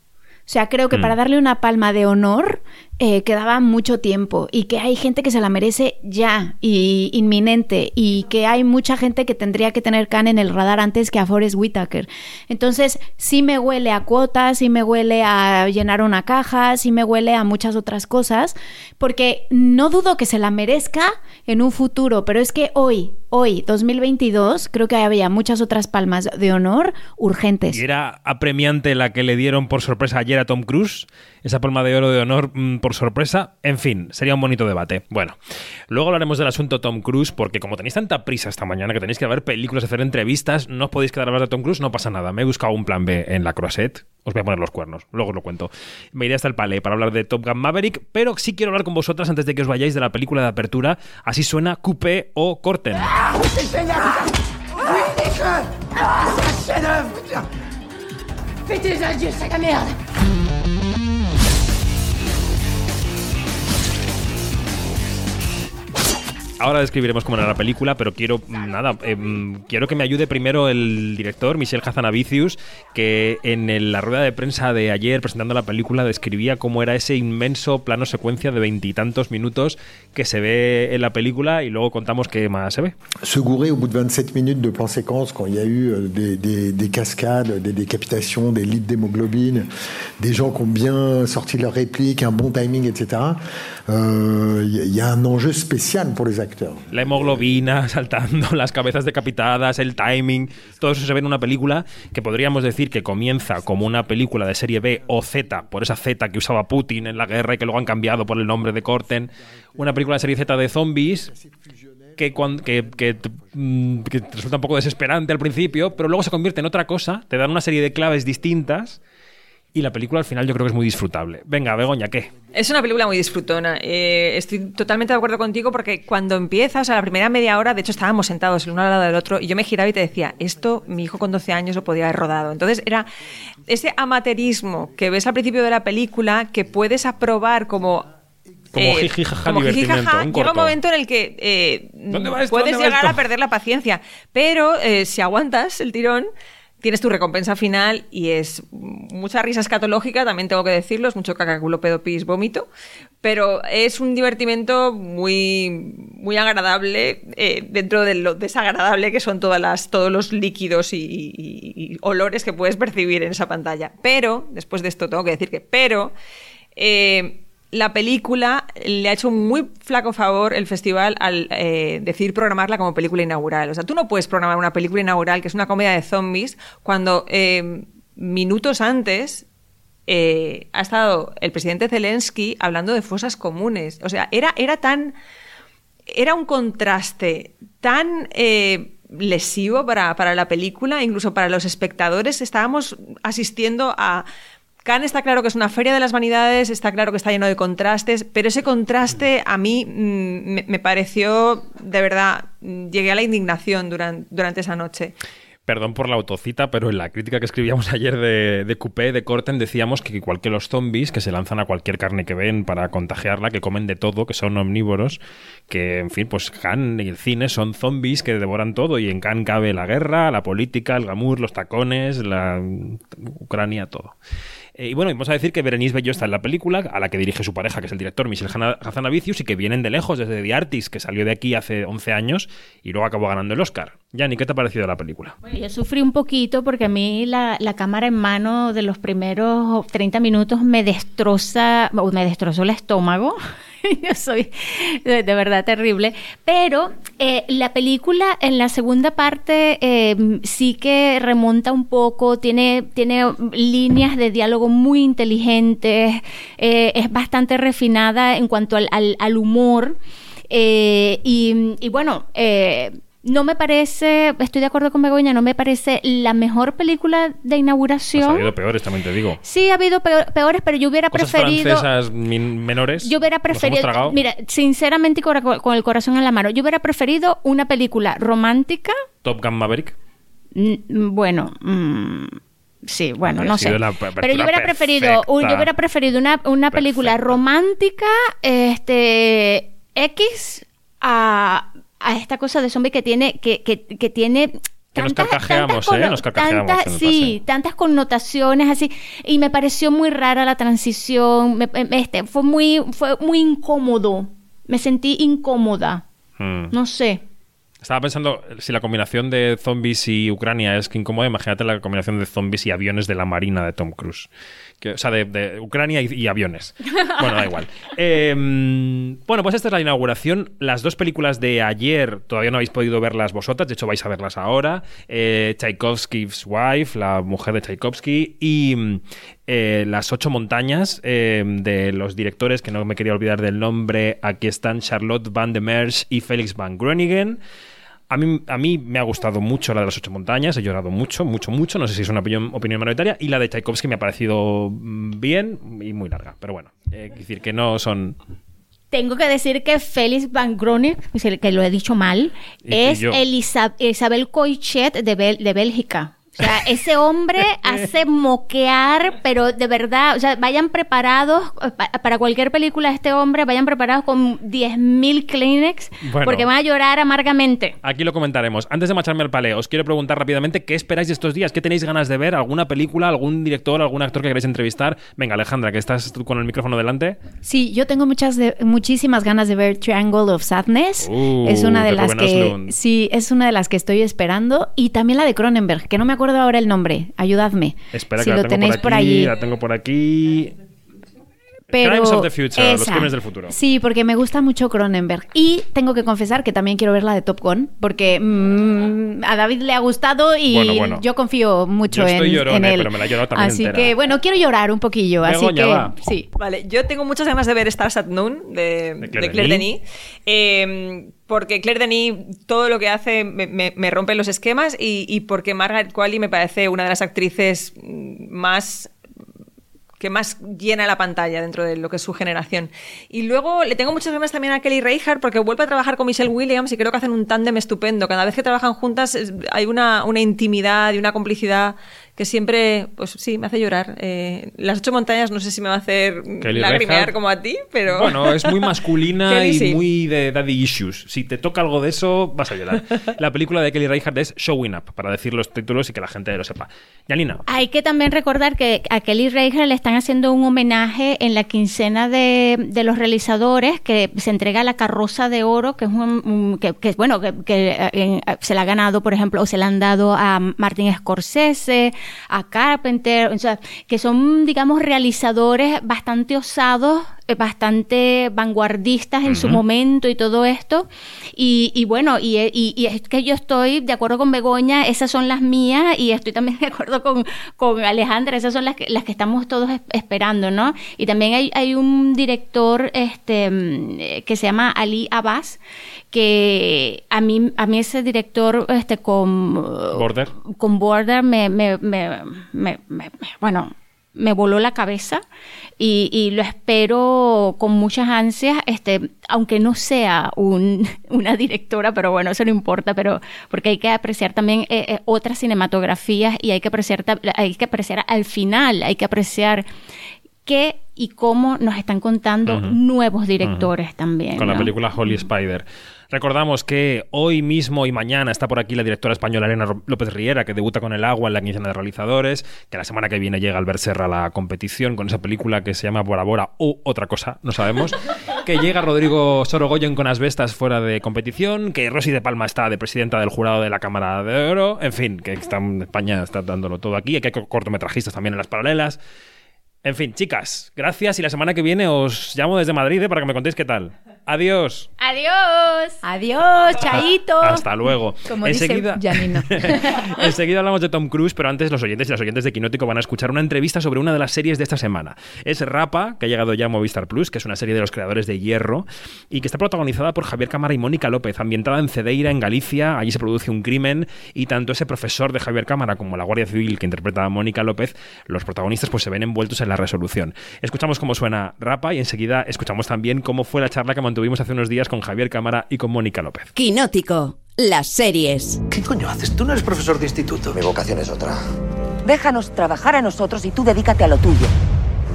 O sea, creo que Mm. para darle una palma de honor eh, quedaba mucho tiempo y que hay gente que se la merece ya y inminente y que hay mucha gente que tendría que tener Khan en el radar antes que a Forrest Whitaker. Entonces, sí me huele a cuotas, sí me huele a llenar una caja, sí me huele a muchas otras cosas, porque no dudo que se la merezca en un futuro, pero es que hoy, hoy, 2022, creo que había muchas otras palmas de honor urgentes. Y era apremiante la que le dieron por sorpresa ayer a Tom Cruise, esa palma de oro de honor mm, por sorpresa. En fin, sería un bonito debate. Bueno, luego hablaremos del asunto Tom Cruise, porque como tenéis tanta prisa esta mañana que tenéis que ver películas, hacer entrevistas, no os podéis quedar a de Tom Cruise, no pasa nada. Me he buscado un plan B en la Croisette. Os voy a poner los cuernos, luego os lo cuento. Me iré hasta el Palais para hablar de Top Gun Maverick, pero sí quiero hablar con vosotras antes de que os vayáis de la película de apertura. Así suena Coupé o Corten. Ahora describiremos cómo era la película, pero quiero mm, nada, eh, quiero que me ayude primero el director Michel Hazanavicius, que en el- la rueda de prensa de ayer presentando la película describía cómo era ese inmenso plano secuencia de veintitantos minutos que se ve en la película y luego contamos qué más se ve. se au bout de 27 minutes de plan séquence quand il y a eu euh, des, des- des cascades, des décapitations, des litres d'hémoglobine, des gens qui ont bien sorti leurs répliques, un bon timing, etc. Euh, Il il y a un enjeu spécial pour les acteurs La hemoglobina [laughs] saltando, las cabezas decapitadas, el timing, todo eso se ve en una película que podríamos decir que comienza como una película de serie B o Z, por esa Z que usaba Putin en la guerra y que luego han cambiado por el nombre de Corten. Una película de serie Z de zombies que, mm, que resulta un poco desesperante al principio, pero luego se convierte en otra cosa, te dan una serie de claves distintas y la película al final yo creo que es muy disfrutable. Venga, Begoña, ¿qué? Es una película muy disfrutona. Eh, estoy totalmente de acuerdo contigo porque cuando empiezas, a la primera media hora, de hecho estábamos sentados el uno al lado del otro y yo me giraba y te decía, esto mi hijo con 12 años lo podía haber rodado. Entonces era ese amateurismo que ves al principio de la película que puedes aprobar como... Como jiji, jaja, como divertimento, jaja, un llega un momento en el que eh, puedes ¿Dónde va llegar esto? a perder la paciencia, pero eh, si aguantas el tirón, tienes tu recompensa final y es mucha risa escatológica, también tengo que decirlo, es mucho cacaculo, pedo, pis, vómito, pero es un divertimento muy, muy agradable eh, dentro de lo desagradable que son todas las, todos los líquidos y, olores que puedes percibir en esa pantalla. Pero, después de esto tengo que decir que, pero... eh, la película le ha hecho un muy flaco favor el festival al eh, decidir programarla como película inaugural. O sea, tú no puedes programar una película inaugural que es una comedia de zombies cuando eh, minutos antes eh, ha estado el presidente Zelensky hablando de fosas comunes. O sea, era, era tan. Era un contraste tan. eh, lesivo para, para la película, incluso para los espectadores. Estábamos asistiendo a Cannes está claro que es una feria de las vanidades, está claro que está lleno de contrastes, pero ese contraste a mí mm, me, pareció, de verdad, mm, llegué a la indignación durante, esa noche. Perdón por la autocita, pero en la crítica que escribíamos [laughs] ayer de, Coupé, de Corten, decíamos que igual que los zombies, que se lanzan a cualquier carne que ven para contagiarla, que comen de todo, que son omnívoros, que, en fin, pues Cannes y el cine son zombies que devoran todo, y en Cannes cabe la guerra, la política, el glamour, los tacones, la Ucrania, todo. Eh, y bueno, vamos a decir que Berenice Bello está en la película, a la que dirige su pareja, que es el director Michel Hazanavicius, y que vienen de lejos, desde The Artist, que salió de aquí hace 11 años y luego acabó ganando el Oscar. Yanni, ¿qué te ha parecido la película? Bueno, yo sufrí un poquito porque a mí la, la cámara en mano de los primeros 30 minutos me destroza, me destrozó el estómago. [laughs] yo soy de, verdad terrible. Pero eh, la película en la segunda parte eh, sí que remonta un poco, tiene, tiene líneas de diálogo muy inteligentes, eh, es bastante refinada en cuanto al, al- humor. Y, bueno, no me parece, estoy de acuerdo con Begoña, no me parece la mejor película de Pues ha inauguración. habido peores, también te digo. Sí, ha habido peor- peores, pero yo hubiera Cosas preferido. francesas menores. Yo hubiera preferido, mira, sinceramente y con, el corazón en la mano, yo hubiera preferido una película romántica. Top Gun Maverick. mm, Bueno, mm, sí, bueno, no sé. Pero yo hubiera preferido, un- yo hubiera preferido una, una película romántica, este, X, a, a esta cosa de zombie que tiene, que, que, que tiene Que nos tantas- carcajeamos, tantas ¿eh? Nos carcajeamos tantas- el sí, tantas connotaciones así. Y me pareció muy rara la transición. me- este, fue muy, fue muy incómodo. Me sentí incómoda. Hmm. No sé. Estaba pensando, si la combinación de zombies y Ucrania es que incómoda, imagínate la combinación de zombies y aviones de la Marina de Tom Cruise. O sea, de, de Ucrania y, aviones. Bueno, da igual. Eh, bueno, pues esta es la inauguración. Las dos películas de ayer todavía no habéis podido verlas vosotras, de hecho vais a verlas ahora. Eh, Tchaikovsky's Wife, la mujer de Tchaikovsky, y eh, Las ocho montañas eh, de los directores, que no me quería olvidar del nombre, aquí están Charlotte Van der Merch y Felix Van Groningen. A mí, a mí me ha gustado mucho la de las ocho montañas, he llorado mucho, mucho, mucho. No sé si es una opinión, opinión minoritaria. Y la de Tchaikovsky me ha parecido mm, bien y muy larga. Pero bueno, eh, decir que no son. Tengo que decir que Félix Van el que lo he dicho mal, Y- es. Elisa- Isabel Coichet de, Bel- de Bélgica. O sea, ese hombre hace moquear, pero de verdad, o sea, vayan preparados eh, pa- para cualquier película de este hombre, vayan preparados con 10.000 Kleenex, Bueno. porque van a llorar amargamente. Aquí lo comentaremos. Antes de marcharme al paleo, os quiero preguntar rápidamente qué esperáis de estos días, qué tenéis ganas de ver, alguna película, algún director, algún actor que queráis entrevistar. Venga, Alejandra, que estás tú con el micrófono delante. Sí, yo tengo muchas de- muchísimas ganas de ver Triangle of Sadness. Uh, es una de, de las Ruben que sí, es una de las que estoy esperando y también la de Cronenberg, que no me acuerdo ahora el nombre. Ayudadme. Espera si que lo la tengo tenéis por por aquí, allí. la tengo por aquí. Pero Crimes of the Future, los esa. crímenes del futuro. Sí, porque me gusta mucho Cronenberg. Y tengo que confesar que también quiero ver la de Top Gun, porque mm, a David le ha gustado y Bueno, bueno. yo confío mucho Yo estoy en, llorón, en él. pero me la he llorado también así entera. que, bueno, quiero llorar un poquillo. así que, va. sí. Vale, yo tengo muchas ganas de ver Stars at Noon de, de Claire Claire, Denis. Denis. eh, porque Claire Denis todo lo que hace me, me- me rompe los esquemas y, y porque Margaret Qualley me parece una de las actrices mm, más que más llena la pantalla dentro de lo que es su generación. Y luego le tengo muchas ganas también a Kelly Reichardt porque vuelve a trabajar con Michelle Williams y creo que hacen un tándem estupendo. Cada vez que trabajan juntas hay una, una intimidad y una complicidad que siempre, pues sí, me hace llorar. Eh, las ocho montañas no sé si me va a hacer Kelly lagrimear como a ti, pero... Bueno, es muy masculina [laughs] y sí. muy de daddy issues. Si te toca algo de eso, vas a llorar. La película de Kelly Reichardt es Showing Up, para decir los títulos y que la gente lo sepa. Yanina. Hay que también recordar que a Kelly Reichardt le están haciendo un homenaje en la quincena de, de los realizadores que se entrega la carroza de oro, que es un, un- que, que, bueno que, que, eh, en- se la ha ganado, por ejemplo, o se la han dado a Martin Scorsese, a Carpenter, o sea, que son, digamos, realizadores bastante osados, bastante vanguardistas en su momento y todo esto. Y, y bueno, y, y- y es que yo estoy de acuerdo con Begoña, esas son las mías, y estoy también [laughs] de acuerdo con, con Alejandra, esas son las que, las que estamos todos es- esperando, ¿no? Y también hay, hay un director este, mm, eh, que se llama Ali Abbas, que a mí, a mí ese director este, con, Border. con Border me, me, me, me- me- bueno, me voló la cabeza y, y lo espero con muchas ansias, este, aunque no sea un- [laughs] una directora, pero bueno, eso no importa, pero porque hay que apreciar también eh, eh, otras cinematografías y hay que apreciar, hay que apreciar al final, hay que apreciar qué y cómo nos están contando nuevos directores también. con la película Holy Spider. Recordamos que hoy mismo y mañana está por aquí la directora española Elena López Riera, que debuta con el agua en la quincena de realizadores, que la semana que viene llega Albert Serra a la competición con esa película que se llama Bora Bora o otra cosa, no sabemos. [laughs] que llega Rodrigo Sorogoyen con Asbestas fuera de competición, que Rosy de Palma está de presidenta del jurado de la Cámara de Oro, en fin, que está España está dándolo todo aquí, que hay cortometrajistas también en las paralelas. En fin, chicas, gracias y la semana que viene os llamo desde Madrid eh, para que me contéis qué tal. Adiós. Adiós. Adiós, chaito. Hasta luego. Como Enseguida- dice Janina. [laughs] Enseguida hablamos de Tom Cruise, pero antes los oyentes y las oyentes de Quinótico van a escuchar una entrevista sobre una de las series de esta semana. Es Rapa, que ha llegado ya a Movistar Plus, que es una serie de los creadores de Hierro, y que está protagonizada por Javier Cámara y Mónica López, ambientada en Cedeira, en Galicia. Allí se produce un crimen, y tanto ese profesor de Javier Cámara como la Guardia Civil que interpreta a Mónica López, los protagonistas pues se ven envueltos en la resolución. Escuchamos cómo suena Rapa y enseguida escuchamos también cómo fue la charla que mantuvimos hace unos días con Javier Cámara y con Mónica López. Quinótico, las series. ¿Qué coño haces? Tú no eres profesor de instituto. Mi vocación es otra. Déjanos trabajar a nosotros y tú dedícate a lo tuyo.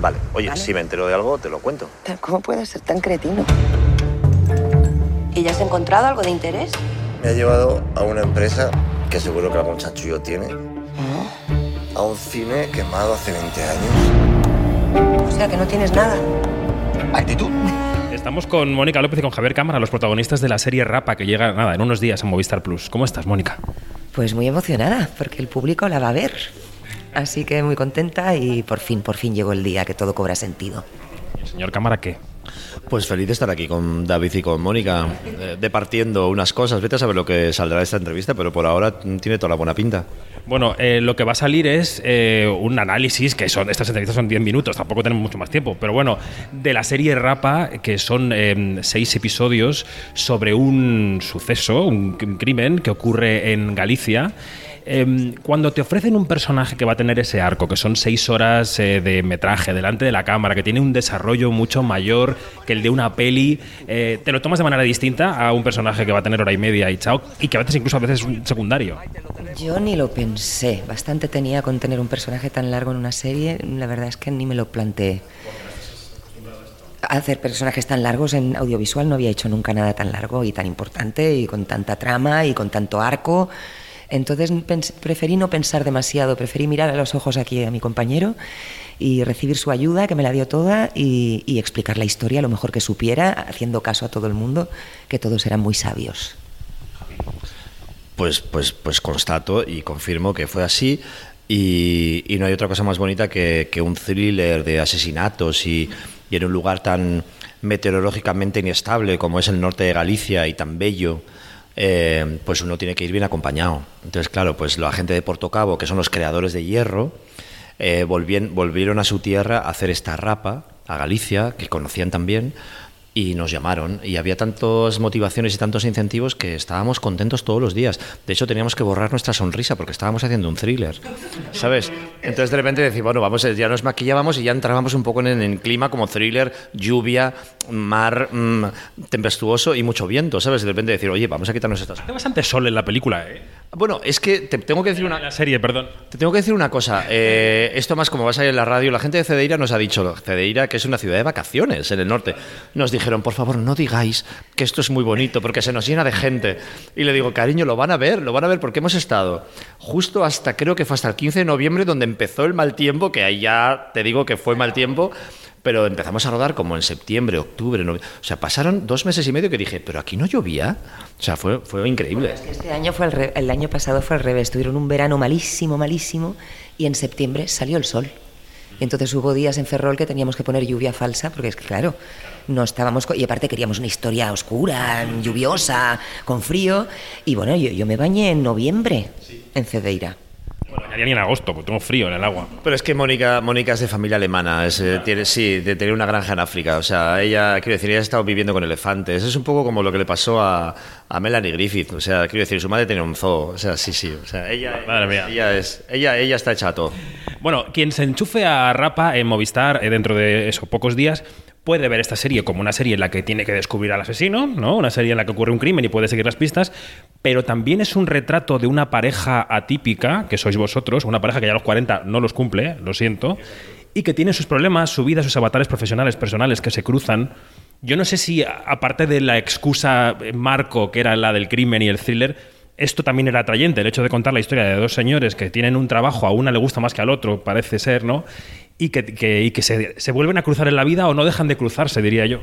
Vale. Oye, si me entero de algo, te lo cuento. ¿Cómo puedes ser tan cretino? ¿Y ya has encontrado algo de interés? Me ha llevado a una empresa que seguro que algún chanchullo tiene. A un cine quemado hace 20 años. O sea que no tienes nada. Actitud. Estamos con Mónica López y con Javier Cámara, los protagonistas de la serie Rapa que llega nada en unos días a Movistar Plus. ¿Cómo estás, Mónica? Pues muy emocionada, porque el público la va a ver. Así que muy contenta y por fin, por fin llegó el día que todo cobra sentido. ¿El señor Cámara qué? Pues feliz de estar aquí con David y con Mónica, eh, departiendo unas cosas. Vete a saber lo que saldrá de esta entrevista, pero por ahora tiene toda la buena pinta. Bueno, eh, lo que va a salir es eh, un análisis, que son estas entrevistas son 10 minutos, tampoco tenemos mucho más tiempo, pero bueno, de la serie Rapa, que son eh, seis episodios sobre un suceso, un crimen que ocurre en Galicia. Eh, cuando te ofrecen un personaje que va a tener ese arco, que son seis horas eh, de metraje delante de la cámara, que tiene un desarrollo mucho mayor que el de una peli, eh, te lo tomas de manera distinta a un personaje que va a tener hora y media y chao, y que a veces incluso a veces es un secundario. Yo ni lo pensé. Bastante tenía con tener un personaje tan largo en una serie. La verdad es que ni me lo planteé. Hacer personajes tan largos en audiovisual no había hecho nunca nada tan largo y tan importante y con tanta trama y con tanto arco. Entonces preferí no pensar demasiado, preferí mirar a los ojos aquí a mi compañero y recibir su ayuda, que me la dio toda, y, explicar la historia lo mejor que supiera, haciendo caso a todo el mundo, que todos eran muy sabios. Pues, pues, pues constato y confirmo que fue así. Y, no hay otra cosa más bonita que, un thriller de asesinatos y en un lugar tan meteorológicamente inestable como es el norte de Galicia y tan bello, eh, pues uno tiene que ir bien acompañado. Entonces, claro, pues la gente de Portocabo, que son los creadores de hierro, eh, volvien- volvieron a su tierra a hacer esta rapa, a Galicia, que conocían también, y nos llamaron. Y había tantas motivaciones y tantos incentivos que estábamos contentos todos los días. De hecho, teníamos que borrar nuestra sonrisa porque estábamos haciendo un thriller, ¿sabes? Entonces, de repente decimos, bueno, vamos, ya nos maquillábamos y ya entrábamos un poco en el clima como thriller, lluvia, mar mm, tempestuoso y mucho viento, ¿sabes? De repente decir, oye, vamos a quitarnos estas Hay bastante sol en la película, ¿eh? Bueno, es que te tengo que decir una... La serie, perdón. Te tengo que decir una cosa. eh, esto más como vas a ir en la radio, la gente de Cedeira nos ha dicho, Cedeira, que es una ciudad de vacaciones en el norte. Nos dijeron, por favor, no digáis que esto es muy bonito, porque se nos llena de gente. Y le digo, cariño, lo van a ver, lo van a ver porque hemos estado justo hasta, creo que fue hasta el 15 de noviembre, donde empezó el mal tiempo, que ahí ya te digo que fue mal tiempo. Pero empezamos a rodar como en septiembre, octubre, novie- o sea, pasaron dos meses y medio que dije, pero aquí no llovía. O sea, fue, fue increíble. Este año fue re- el año pasado fue al revés. Tuvieron un verano malísimo, malísimo, y en septiembre salió el sol. Y entonces hubo días en Ferrol que teníamos que poner lluvia falsa, porque es que, claro, no estábamos. Y aparte queríamos una historia oscura, lluviosa, con frío. Y bueno, yo, yo me bañé en noviembre en Cedeira. Bañaría ni en agosto, porque tengo frío en el agua. Pero es que Mónica, Mónica es de familia alemana, es, eh, tiene, sí, de tener una granja en África. O sea, ella, quiero decir, ella ha estado viviendo con elefantes. Es un poco como lo que le pasó a, a Melanie Griffith. O sea, quiero decir, su madre tenía un zoo. O sea, sí, sí. O sea, ella, Madre mía. ella, es, ella, ella está todo. Bueno, quien se enchufe a Rapa en Movistar eh, dentro de eso, pocos días, puede ver esta serie como una serie en la que tiene que descubrir al asesino, ¿no? Una serie en la que ocurre un crimen y puede seguir las pistas, pero también es un retrato de una pareja atípica, que sois vosotros, una pareja que ya a los 40 no los cumple, lo siento, y que tiene sus problemas, su vida, sus avatares profesionales, personales que se cruzan. Yo no sé si, aparte de la excusa eh, marco, que era la del crimen y el thriller, esto también era atrayente, el hecho de contar la historia de dos señores que tienen un trabajo, a una le gusta más que al otro, parece ser, ¿no? Y que, que- y que se, se vuelven a cruzar en la vida o no dejan de cruzarse, diría yo.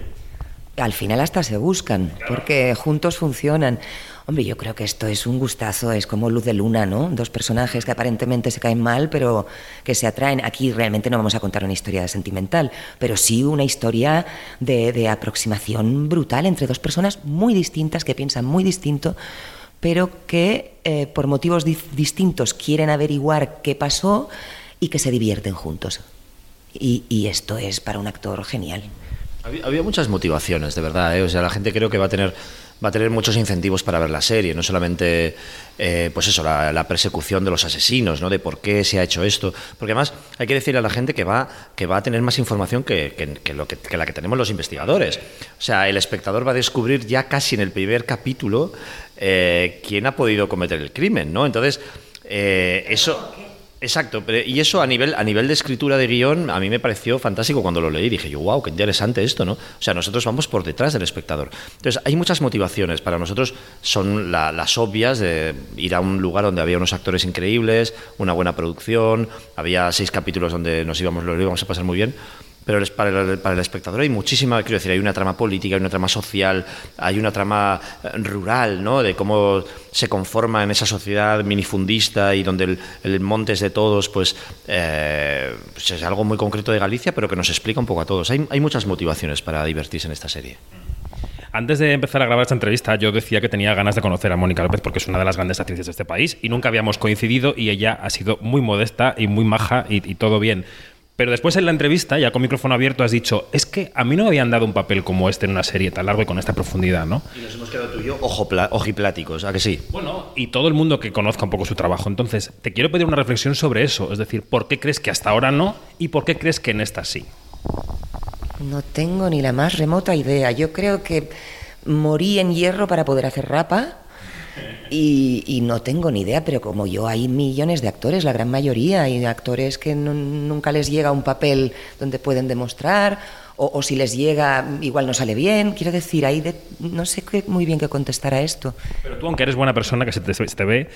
Al final hasta se buscan, porque juntos funcionan. Hombre, yo creo que esto es un gustazo, es como luz de luna, ¿no? Dos personajes que aparentemente se caen mal, pero que se atraen. Aquí realmente no vamos a contar una historia sentimental, pero sí una historia de, de aproximación brutal entre dos personas muy distintas, que piensan muy distinto, pero que eh, por motivos dif- distintos quieren averiguar qué pasó y que se divierten juntos. Y, y esto es para un actor genial. Había, había muchas motivaciones, de verdad. ¿eh? O sea, la gente creo que va a tener va a tener muchos incentivos para ver la serie, no solamente, eh, pues eso, la, la persecución de los asesinos, ¿no? De por qué se ha hecho esto, porque además hay que decirle a la gente que va que va a tener más información que, que- que lo que, que la que tenemos los investigadores. O sea, el espectador va a descubrir ya casi en el primer capítulo eh, quién ha podido cometer el crimen, ¿no? Entonces eh, eso Exacto, pero- y eso a nivel, a nivel de escritura de guion a mí me pareció fantástico cuando lo leí. Dije yo, wow, qué interesante esto, ¿no? O sea, nosotros vamos por detrás del espectador. Entonces, hay muchas motivaciones. Para nosotros son la- las obvias de ir a un lugar donde había unos actores increíbles, una buena producción, había seis capítulos donde nos íbamos, lo íbamos a pasar muy bien. Pero para el, para el espectador hay muchísima, quiero decir, hay una trama política, hay una trama social, hay una trama eh, rural, ¿no? De cómo se conforma en esa sociedad minifundista y donde el, monte es de todos, pues, eh, pues es algo muy concreto de Galicia, pero que nos explica un poco a todos. Hay, muchas motivaciones para divertirse en esta serie. Antes de empezar a grabar esta entrevista, yo decía que tenía ganas de conocer a Mónica López porque es una de las grandes actrices de este país y nunca habíamos coincidido y ella ha sido muy modesta y muy maja y todo bien. Pero después en la entrevista, ya con micrófono abierto, has dicho, es que a mí no me habían dado un papel como este en una serie tan largo y con esta profundidad, ¿no? Y nos hemos quedado tú y yo ojo pla- ojipláticos, ¿a que sí? Bueno, y todo el mundo que conozca un poco su trabajo. Entonces, te quiero pedir una reflexión sobre eso. Es decir, ¿por qué crees que hasta ahora no y por qué crees que en esta sí? No tengo ni la más remota idea. Yo creo que morí en hierro para poder hacer rapa. Y, y no tengo ni idea, pero como yo hay millones de actores, la gran mayoría, y actores que no- nunca les llega un papel donde pueden demostrar, o, o si les llega igual no sale bien. Quiero decir, ahí de- no sé qué- muy bien qué contestar a esto. Pero tú, aunque eres buena persona, que se te, se te ve,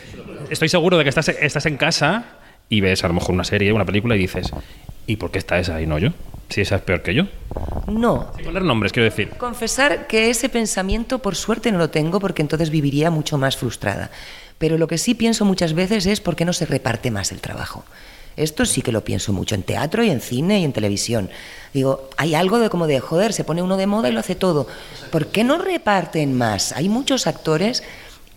estoy seguro de que estás, estás en casa y ves a lo mejor una serie, una película y dices, ¿y por qué está esa y no yo? Si esa es peor que yo. No, Sin poner nombres, quiero decir. Confesar que ese pensamiento por suerte no lo tengo porque entonces viviría mucho más frustrada. Pero lo que sí pienso muchas veces es por qué no se reparte más el trabajo. Esto sí que lo pienso mucho, en teatro y en cine y en televisión. Digo, hay algo de como de, joder, se pone uno de moda y lo hace todo. ¿Por qué no reparten más? Hay muchos actores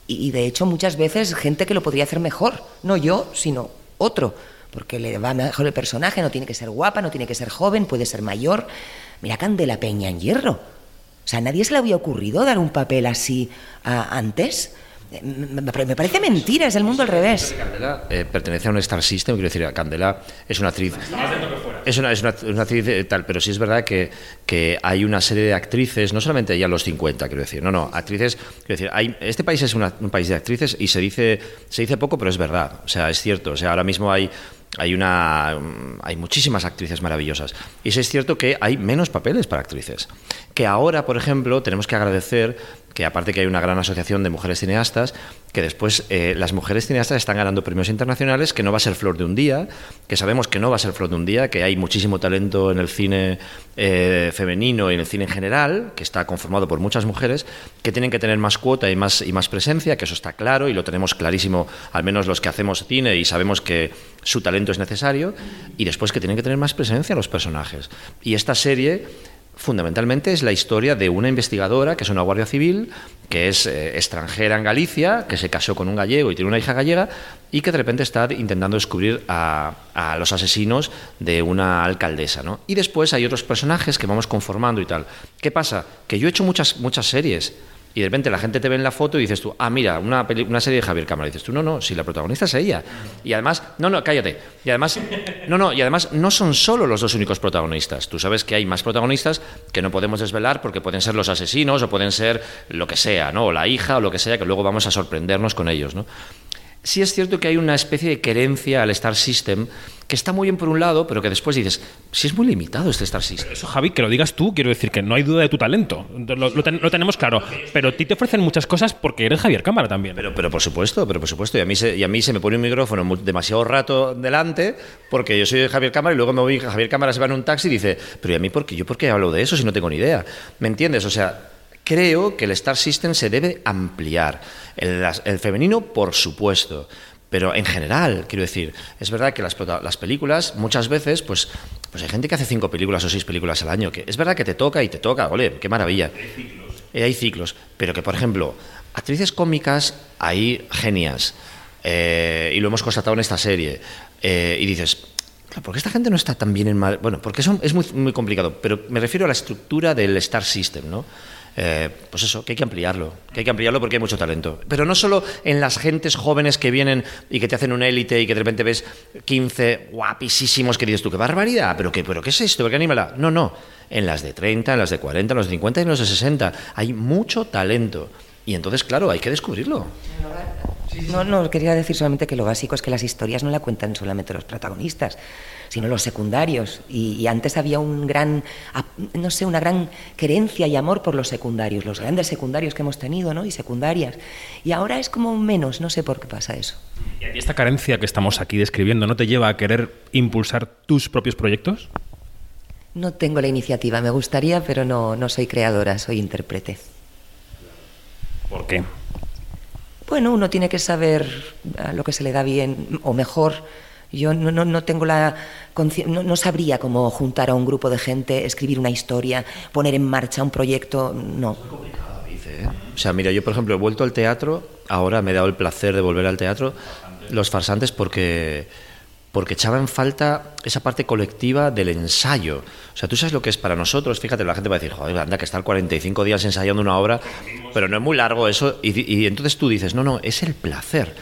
y, y de hecho muchas veces gente que lo podría hacer mejor. No yo, sino otro. Porque le va mejor el personaje, no tiene que ser guapa, no tiene que ser joven, puede ser mayor. Mira Candela Peña en Hierro. O sea, ¿a nadie se le había ocurrido dar un papel así ah, antes? Eh, me parece mentira, es el mundo al revés. Candela eh, pertenece a un Star System, quiero decir, Candela es una actriz. Es una, es una, una actriz eh, tal, pero sí es verdad que, que hay una serie de actrices, no solamente ya los 50, quiero decir, no, no, actrices, quiero decir, hay, este país es una- un país de actrices y se dice, se dice poco, pero es verdad, o sea, es cierto, o sea, ahora mismo hay, hay, una, hay muchísimas actrices maravillosas. Y sí es cierto que hay menos papeles para actrices. Que ahora, por ejemplo, tenemos que agradecer que aparte que hay una gran asociación de mujeres cineastas, que después eh, las mujeres cineastas están ganando premios internacionales, que no va a ser flor de un día, que sabemos que no va a ser flor de un día, que hay muchísimo talento en el cine eh, femenino y en el cine en general, que está conformado por muchas mujeres, que tienen que tener más cuota y más, y más presencia, que eso está claro y lo tenemos clarísimo, al menos los que hacemos cine y sabemos que su talento es necesario, y después que tienen que tener más presencia los personajes. Y esta serie fundamentalmente es la historia de una investigadora que es una guardia civil, que es eh, extranjera en Galicia, que se casó con un gallego y tiene una hija gallega, y que de repente está intentando descubrir a, a los asesinos de una alcaldesa. ¿no? Y después hay otros personajes que vamos conformando y tal. ¿Qué pasa? Que yo he hecho muchas, muchas series. Y de repente la gente te ve en la foto y dices tú, ah, mira, una, peli- una serie de Javier Cámara. Y dices tú, no, no, si la protagonista es ella. Y además, no, no, cállate. Y además, [laughs] no, no, y además no son solo los dos únicos protagonistas. Tú sabes que hay más protagonistas que no podemos desvelar porque pueden ser los asesinos o pueden ser lo que sea, ¿no? O la hija o lo que sea, que luego vamos a sorprendernos con ellos, ¿no? Sí es cierto que hay una especie de querencia al Star System que está muy bien por un lado, pero que después dices, si es muy limitado este Star System. Eso, Javi, que lo digas tú, quiero decir que no hay duda de tu talento. Lo, lo ten- lo tenemos claro. Pero a ti te ofrecen muchas cosas porque eres Javier Cámara también. Pero, pero por supuesto, pero por supuesto. Y a mí se, y a mí se me pone un micrófono demasiado rato delante porque yo soy Javier Cámara y luego me voy, Javier Cámara se va en un taxi y dice, pero ¿y a mí por qué? ¿Yo por qué hablo de eso si no tengo ni idea? ¿Me entiendes? O sea, creo que el Star System se debe ampliar. El, el femenino, por supuesto. Pero en general, quiero decir, es verdad que las, las películas muchas veces, pues, pues hay gente que hace cinco películas o seis películas al año, que es verdad que te toca y te toca, ole, qué maravilla. Eh, hay ciclos, pero que por ejemplo, actrices cómicas hay genias, eh, y lo hemos constatado en esta serie, eh, y dices, ¿por qué esta gente no está tan bien en Madrid? Bueno, porque eso es muy, muy complicado, pero me refiero a la estructura del Star System, ¿no? Eh, pues eso, que hay que ampliarlo, que hay que ampliarlo porque hay mucho talento. Pero no solo en las gentes jóvenes que vienen y que te hacen un élite y que de repente ves 15 guapísimos que dices tú, qué barbaridad, pero qué, pero qué es esto, qué anímala. No, no, en las de 30, en las de 40, en las de 50 y en las de 60 hay mucho talento. Y entonces, claro, hay que descubrirlo. No, no, quería decir solamente que lo básico es que las historias no la cuentan solamente los protagonistas, sino los secundarios. Y, y antes había un gran, no sé, una gran querencia y amor por los secundarios, los grandes secundarios que hemos tenido, ¿no? Y secundarias. Y ahora es como menos, no sé por qué pasa eso. ¿Y a ti esta carencia que estamos aquí describiendo no te lleva a querer impulsar tus propios proyectos? No tengo la iniciativa, me gustaría, pero no, no soy creadora, soy intérprete. ¿Por qué? Bueno, uno tiene que saber a lo que se le da bien o mejor. Yo no, no, no tengo la no, no sabría cómo juntar a un grupo de gente, escribir una historia, poner en marcha un proyecto. No. O sea, mira, yo por ejemplo he vuelto al teatro, ahora me he dado el placer de volver al teatro, Los Farsantes, porque, porque echaba en falta esa parte colectiva del ensayo. O sea, tú sabes lo que es para nosotros, fíjate, la gente va a decir, joder, anda, que estar 45 días ensayando una obra, pero no es muy largo eso, y, y entonces tú dices, no, no, es el placer.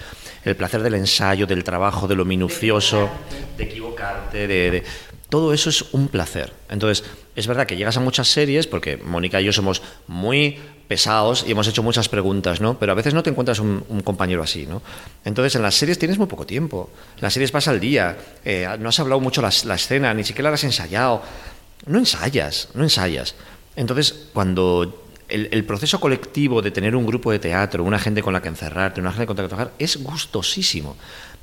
El placer del ensayo, del trabajo, de lo minucioso, de equivocarte, de, todo eso es un placer. Entonces, es verdad que llegas a muchas series, porque Mónica y yo somos muy pesados y hemos hecho muchas preguntas, ¿no? Pero a veces no te encuentras un, un compañero así, ¿no? Entonces, en las series tienes muy poco tiempo. Las series pasa el día, eh, no has hablado mucho la, la escena, ni siquiera la has ensayado. No ensayas, no ensayas. Entonces, cuando el, el proceso colectivo de tener un grupo de teatro, una gente con la que encerrarte, una gente con la que trabajar, es gustosísimo.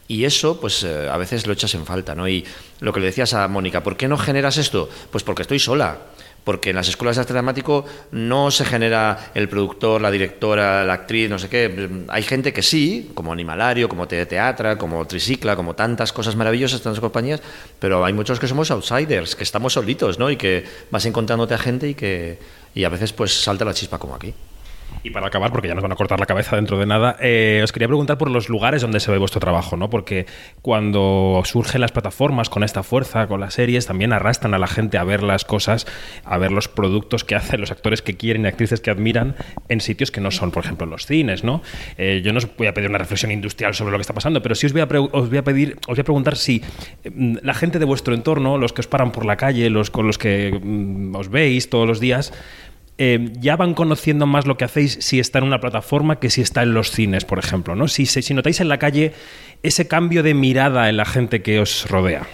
Y eso, pues eh, a veces lo echas en falta, ¿no? Y lo que le decías a Mónica, ¿por qué no generas esto? Pues porque estoy sola. Porque en las escuelas de arte dramático no se genera el productor, la directora, la actriz, no sé qué. Hay gente que sí, como Animalario, como Teatra, como Tricicla, como tantas cosas maravillosas, tantas compañías, pero hay muchos que somos outsiders, que estamos solitos, ¿no? Y que vas encontrándote a gente y que y a veces pues salta la chispa como aquí. Y para acabar, porque ya nos van a cortar la cabeza dentro de nada, eh, os quería preguntar por los lugares donde se ve vuestro trabajo, ¿no? Porque cuando surgen las plataformas con esta fuerza, con las series, también arrastran a la gente a ver las cosas, a ver los productos que hacen los actores que quieren y actrices que admiran en sitios que no son, por ejemplo, los cines, ¿no? Eh, yo no os voy a pedir una reflexión industrial sobre lo que está pasando, pero sí os voy a, pedir, os voy a preguntar si mm, la gente de vuestro entorno, los que os paran por la calle, los con los que mm, os veis todos los días, eh, ya van conociendo más lo que hacéis si está en una plataforma que si está en los cines, por ejemplo. ¿no? Si, si notáis en la calle ese cambio de mirada en la gente que os rodea.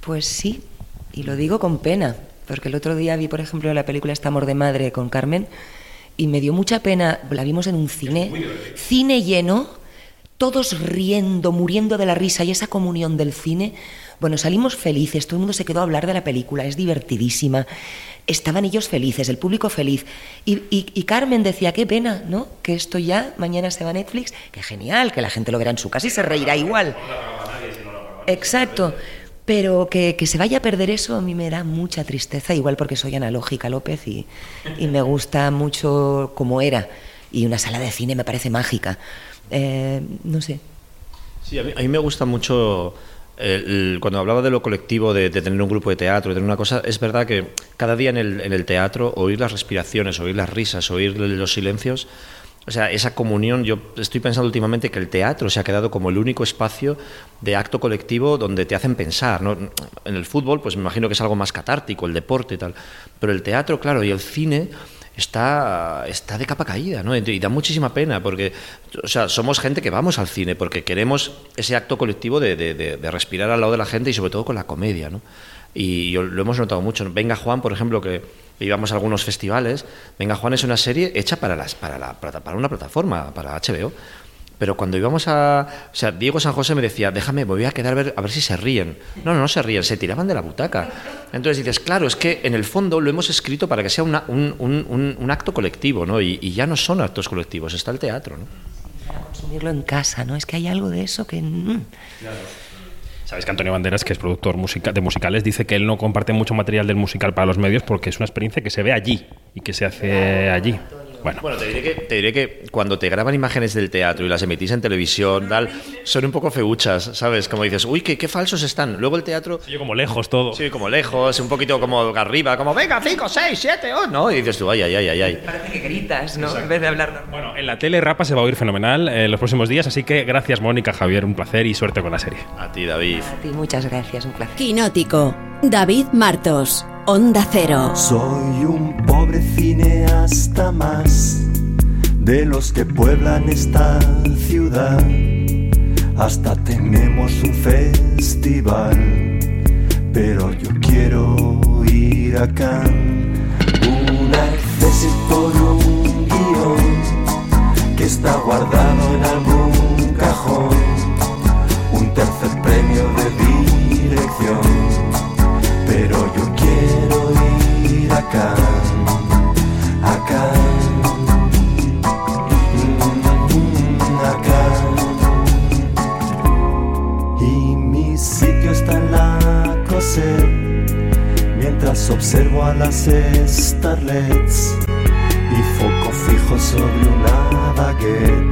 Pues sí, y lo digo con pena, porque el otro día vi, por ejemplo, la película Este amor de madre con Carmen y me dio mucha pena, la vimos en un cine, cine lleno, todos riendo, muriendo de la risa y esa comunión del cine. Bueno, salimos felices, todo el mundo se quedó a hablar de la película, es divertidísima estaban ellos felices, el público feliz. Y, Carmen decía, qué pena, ¿no? Que esto ya mañana se va a Netflix, qué genial, que la gente lo verá en su casa y se reirá igual. Exacto. Pero que, se vaya a perder eso a mí me da mucha tristeza, igual porque soy analógica López y, me gusta mucho como era. Y una sala de cine me parece mágica. Eh, no sé. Sí, a mí, a mí me gusta mucho cuando hablaba de lo colectivo, de, tener un grupo de teatro, de tener una cosa, es verdad que cada día en el, teatro oír las respiraciones, oír las risas, oír los silencios, o sea, esa comunión, yo estoy pensando últimamente que el teatro se ha quedado como el único espacio de acto colectivo donde te hacen pensar. ¿no? En el fútbol, pues me imagino que es algo más catártico, el deporte y tal. Pero el teatro, claro, y el cine está, está de capa caída, ¿no? Y da muchísima pena, porque, o sea, somos gente que vamos al cine porque queremos ese acto colectivo de, de, respirar al lado de la gente y sobre todo con la comedia, ¿no? Y lo hemos notado mucho. Venga Juan, por ejemplo, que íbamos a algunos festivales, Venga Juan es una serie hecha para, las, para, la, para una plataforma, para HBO, pero cuando íbamos a. O sea, Diego San José me decía, déjame, me voy a quedar a ver, a ver si se ríen. No, no, no se ríen, se tiraban de la butaca. Entonces dices, claro, es que en el fondo lo hemos escrito para que sea un, un, un, acto colectivo, ¿no? Y, ya no son actos colectivos, está el teatro, ¿no? Para consumirlo en casa, ¿no? Es que hay algo de eso que. Mm. Sabes que Antonio Banderas, que es productor de musicales, dice que él no comparte mucho material del musical para los medios porque es una experiencia que se ve allí y que se hace allí. Bueno, te, diré que, te diré que cuando te graban imágenes del teatro y las emitís en televisión, tal, son un poco feuchas, ¿sabes? Como dices, uy, qué, qué falsos están. Luego el teatro. Sí, como lejos todo. Sí, como lejos, un poquito como arriba, como venga, 5, 6, 7, 8, ¿no? Y dices tú, ay, ay, ay, ay. Parece que gritas, ¿no? En vez de hablar. Bueno, en la tele Rapa se va a oír fenomenal en los próximos días, así que gracias, Mónica, Javier, un placer y suerte con la serie. A ti, David. A ti, muchas gracias, un placer. Quinótico, David Martos, Onda Cero. Soy un pobre cineasta más de los que pueblan esta ciudad. Hasta tenemos un festival, pero yo quiero ir acá. Un acceso por un guion que está guardado en algún cajón. Un tercer premio de dirección, pero yo quiero ir acá, acá. mientras observo a las starlets y foco fijo sobre una baguette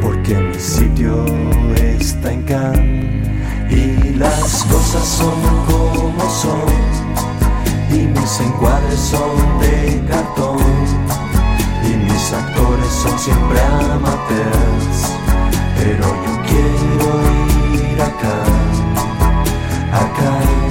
porque mi sitio está en Cannes y las cosas son como son y mis encuadres son de cartón y mis actores son siempre amateurs. Pero yo quiero ir acá Bueno,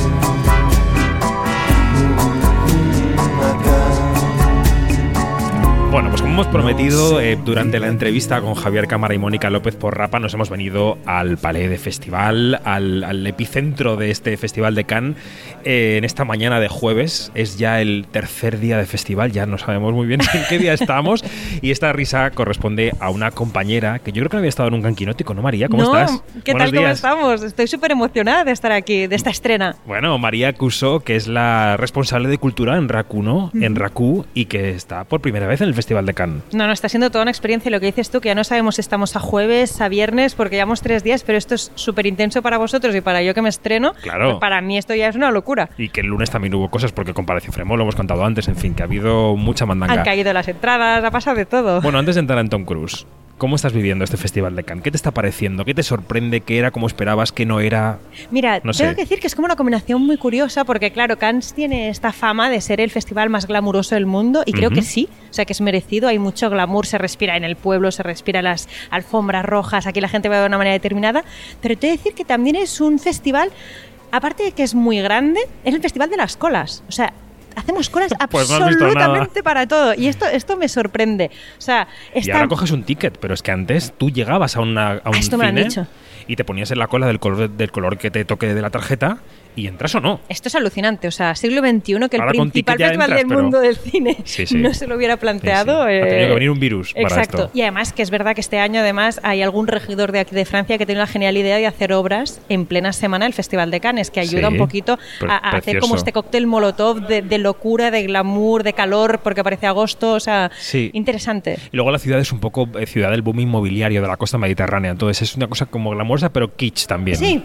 pues como hemos prometido eh, durante la entrevista con Javier Cámara y Mónica López por Rapa nos hemos venido al Palais de Festival, al, al epicentro de este Festival de Cannes. Eh, en esta mañana de jueves es ya el tercer día de festival, ya no sabemos muy bien [laughs] en qué día estamos. Y esta risa corresponde a una compañera que yo creo que no había estado nunca en Quinótico, ¿no, María? ¿Cómo no, estás? ¿Qué Buenos tal? ¿Cómo días. estamos? Estoy súper emocionada de estar aquí, de esta estrena. Bueno, María Cuso, que es la responsable de cultura en RACU, ¿no? En. RACU y que está por primera vez en el Festival de Cannes. No, no, está siendo toda una experiencia y lo que dices tú, que ya no sabemos si estamos a jueves, a viernes, porque llevamos tres días, pero esto es súper intenso para vosotros y para yo que me estreno. Claro. pues para mí esto ya es una locura. Y que el lunes también hubo cosas porque compareció Fremont, lo hemos contado antes, en fin, que ha habido mucha mandanga. Han caído las entradas, ha pasado de todo. Bueno, antes de entrar en Tom Cruise, ¿cómo estás viviendo este Festival de Cannes? ¿Qué te está pareciendo? ¿Qué te sorprende? ¿Qué era como esperabas? ¿Qué no era? Mira, No tengo sé. que decir que es como una combinación muy curiosa porque, claro, Cannes tiene esta fama de ser el festival más glamuroso del mundo y creo Ujú. que sí, o sea que es merecido, hay mucho glamour, se respira en el pueblo, se respira las alfombras rojas, aquí la gente va de una manera determinada, pero te voy a decir que también es un festival, aparte de que es muy grande, es el festival de las colas, o sea... Hacemos colas [laughs] Pues no absolutamente para todo. Y esto, esto me sorprende. O sea, Y está... ahora coges un ticket, pero es que antes tú llegabas a, una, a un esto me lo han cine dicho. y te ponías en la cola del color, del color que te toque de la tarjeta y entras o no. Esto es alucinante, o sea, siglo XXI que el Ahora principal festival entras, del pero- mundo del cine Sí, sí. no se lo hubiera planteado. Sí. Ha eh, tenido que venir un virus para Exacto. esto. Y además que es verdad que este año además hay algún regidor de aquí de Francia que tiene la genial idea de hacer obras en plena semana del Festival de Cannes, que ayuda un poquito a, a hacer como este cóctel molotov de, de locura, de glamour, de calor, porque parece agosto, o sea, interesante. Y luego la ciudad es un poco eh, ciudad del boom inmobiliario de la costa mediterránea. Entonces es una cosa como glamorosa, pero kitsch también. Sí.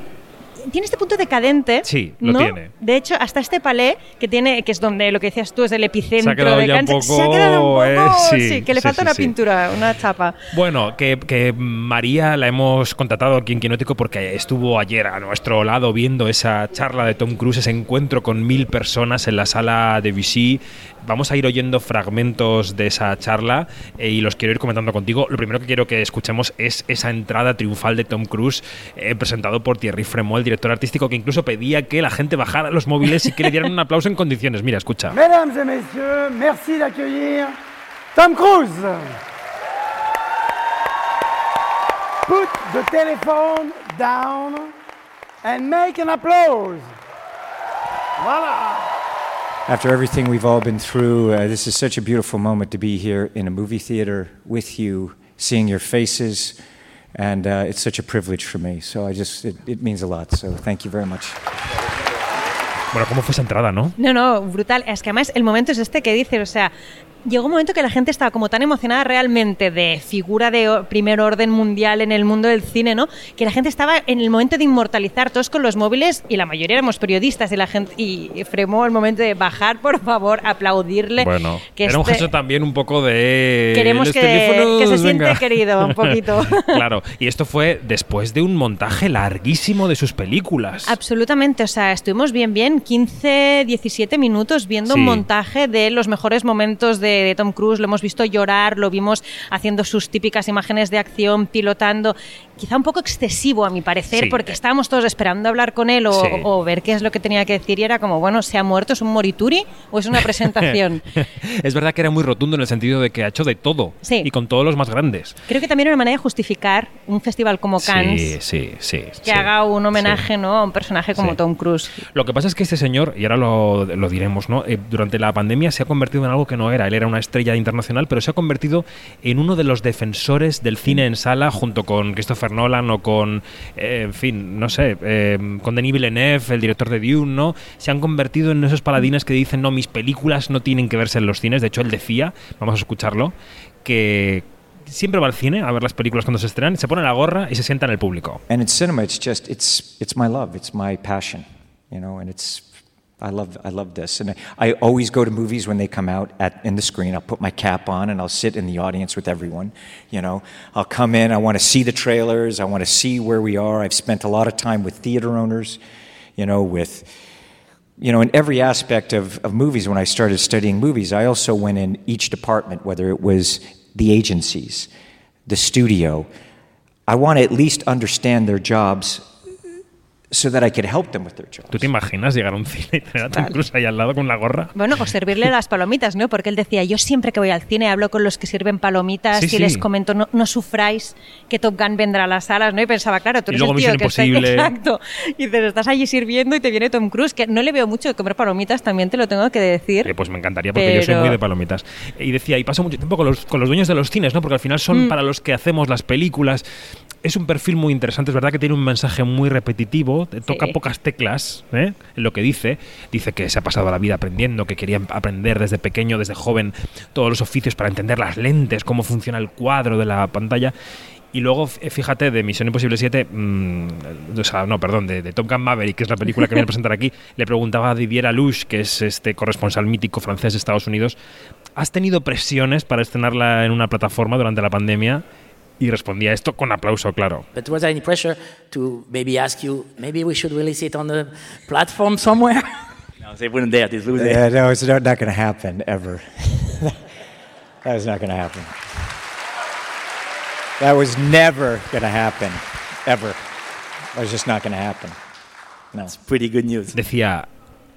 Tiene este punto decadente. Sí, lo ¿no? tiene. De hecho, hasta este palais que tiene, que es donde lo que decías tú es el epicentro de un Cannes, se ha poco, quedado un poco, eh, sí, sí, que le sí, falta una pintura, una chapa. Bueno, que, que María la hemos contratado aquí en Quinótico porque estuvo ayer a nuestro lado viendo esa charla de Tom Cruise, ese encuentro con mil personas en la sala de Vichy. Vamos a ir oyendo fragmentos de esa charla eh, y los quiero ir comentando contigo. Lo primero que quiero que escuchemos es esa entrada triunfal de Tom Cruise eh, presentado por Thierry Fremont, director artístico, que incluso pedía que la gente bajara los móviles y que le dieran un aplauso en condiciones. Mira, escucha. Mesdames et messieurs, merci d'accueillir Tom Cruise. Put the telephone down and make an applause. Voilà. After everything we've all been through, uh, this is such a beautiful moment to be here in a movie theater with you, seeing your faces, and uh, it's such a privilege for me. So I just, it, it means a lot. So thank you very much. Bueno, ¿cómo fue esa entrada, no? No, no, brutal. Es que además el momento es este que dices, o sea, llegó un momento que la gente estaba como tan emocionada realmente de figura de primer orden mundial en el mundo del cine, ¿no? Que la gente estaba en el momento de inmortalizar todos con los móviles y la mayoría éramos periodistas y la gente y fremó el momento de bajar, por favor, aplaudirle. Bueno, que era un este- gesto también un poco de... Queremos que, que se siente querido un poquito. [laughs] claro, y esto fue después de un montaje larguísimo de sus películas. Absolutamente, o sea, estuvimos bien, bien, 15, 17 minutos viendo Sí. un montaje de los mejores momentos de, de Tom Cruise, lo hemos visto llorar, lo vimos haciendo sus típicas imágenes de acción, pilotando, quizá un poco excesivo a mi parecer, Sí. porque estábamos todos esperando hablar con él o, Sí. o ver qué es lo que tenía que decir y era como, bueno, ¿se ha muerto? ¿Es un morituri o es una [laughs] presentación? [laughs] es verdad que era muy rotundo en el sentido de que ha hecho de todo Sí. y con todos los más grandes. Creo que también era una manera de justificar un festival como Cannes. Que haga un homenaje ¿no? a un personaje como. Tom Cruise. Lo que pasa es que este señor, y ahora lo, lo diremos, ¿no? Eh, durante la pandemia se ha convertido en algo que no era. Él era una estrella internacional, pero se ha convertido en uno de los defensores del cine en sala, junto con Christopher Nolan o con, eh, en fin, no sé, eh, con Denis Villeneuve, el director de Dune, ¿no? Se han convertido en esos paladines que dicen, no, mis películas no tienen que verse en los cines. De hecho, él decía, vamos a escucharlo, que siempre va al cine a ver las películas cuando se estrenan, se pone la gorra y se sienta en el público. And in cinema, it's just, it's, it's my love, it's my passion, you know, and it's, I love, I love this. And I always go to movies when they come out at, in the screen. I'll put my cap on and I'll sit in the audience with everyone, you know. I'll come in, I want to see the trailers, I want to see where we are. I've spent a lot of time with theater owners, you know, with, you know, in every aspect of, of movies, when I started studying movies, I also went in each department, whether it was the agencies, the studio. I want to at least understand their jobs so that I could help them with their job. ¿Tú te imaginas llegar a un cine y tener a Tom Cruise ahí al lado con la gorra? Bueno, o servirle las palomitas, ¿no? Porque él decía, yo siempre que voy al cine hablo con los que sirven palomitas Sí, y sí. les comento, no, no sufráis que Top Gun vendrá a las salas, ¿no? Y pensaba, claro, tú Y eres luego el tío Misión que está- Imposible. [laughs] Exacto. Y dices, estás allí sirviendo y te viene Tom Cruise, que no le veo mucho de comer palomitas, también te lo tengo que decir. Eh, pues me encantaría porque yo soy Pero- muy de palomitas. Y decía, y pasa mucho tiempo con los, con los dueños de los cines, ¿no? Porque al final son Mm. para los que hacemos las películas. Es un perfil muy interesante, es verdad que tiene un mensaje muy repetitivo, toca pocas teclas ¿eh? en lo que dice. Dice que se ha pasado la vida aprendiendo, que quería aprender desde pequeño, desde joven, todos los oficios para entender las lentes, cómo funciona el cuadro de la pantalla. Y luego, fíjate, de Misión Imposible 7, mm, o sea, no, perdón, de, de Top Gun Maverick, que es la película que viene a presentar aquí, [laughs] le preguntaba a Didier Alouche, que es este corresponsal mítico francés de Estados Unidos, ¿has tenido presiones para estrenarla en una plataforma durante la pandemia? Y respondía esto con aplauso, claro. But was there any pressure to maybe ask you, maybe we should release it on the platform somewhere? [laughs] no, they wouldn't dare. They wouldn't Yeah, dare. no, it's not, not going to happen ever. [laughs] that was not going to happen. That was never going to happen, ever. That was just not going to happen. No. pretty good news. Decía,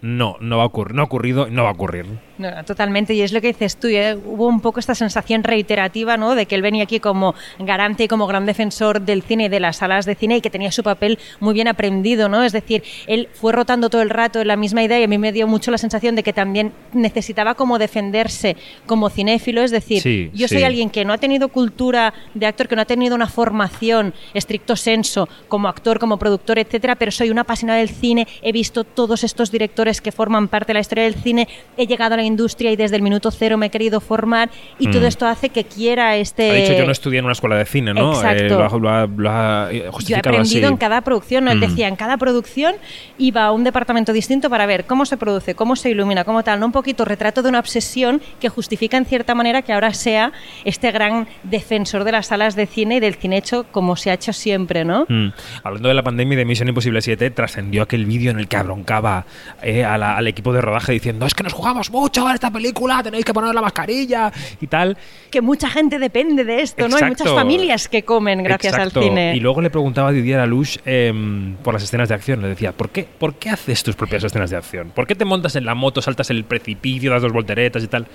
no, no va a ocurrir, no ha ocurrido y no va a ocurrir. No, totalmente, y es lo que dices tú, ¿eh? hubo un poco esta sensación reiterativa, ¿no? De que él venía aquí como garante y como gran defensor del cine y de las salas de cine y que tenía su papel muy bien aprendido, ¿no? Es decir, él fue rotando todo el rato en la misma idea y a mí me dio mucho la sensación de que también necesitaba como defenderse como cinéfilo, es decir, Sí, yo soy sí. alguien que no ha tenido cultura de actor, que no ha tenido una formación estricto senso como actor, como productor, etcétera, pero soy una apasionada del cine, he visto todos estos directores que forman parte de la historia del cine, he llegado a la industria y desde el minuto cero me he querido formar y Mm. todo esto hace que quiera este... Ha dicho, yo no estudié en una escuela de cine, ¿no? Exacto. Eh, lo ha, lo ha- lo ha, Yo he aprendido así. en cada producción, ¿no? él Mm. decía, en cada producción iba a un departamento distinto para ver cómo se produce, cómo se ilumina, cómo tal, ¿no? un poquito retrato de una obsesión que justifica en cierta manera que ahora sea este gran defensor de las salas de cine y del cine hecho como se ha hecho siempre, ¿no? Mm. Hablando de la pandemia y de Misión Imposible 7, trascendió aquel vídeo en el que abroncaba eh, a la- al equipo de rodaje diciendo es que nos jugamos mucho esta película, tenéis que poner la mascarilla y tal. Que mucha gente depende de esto, ¿no? Hay muchas Exacto. familias que comen gracias Exacto. al cine. Y luego le preguntaba a Didier Alouche em, por las escenas de acción. Le decía, ¿por qué, ¿por qué haces tus propias escenas de acción? ¿Por qué te montas en la moto, saltas el precipicio, das dos volteretas y tal?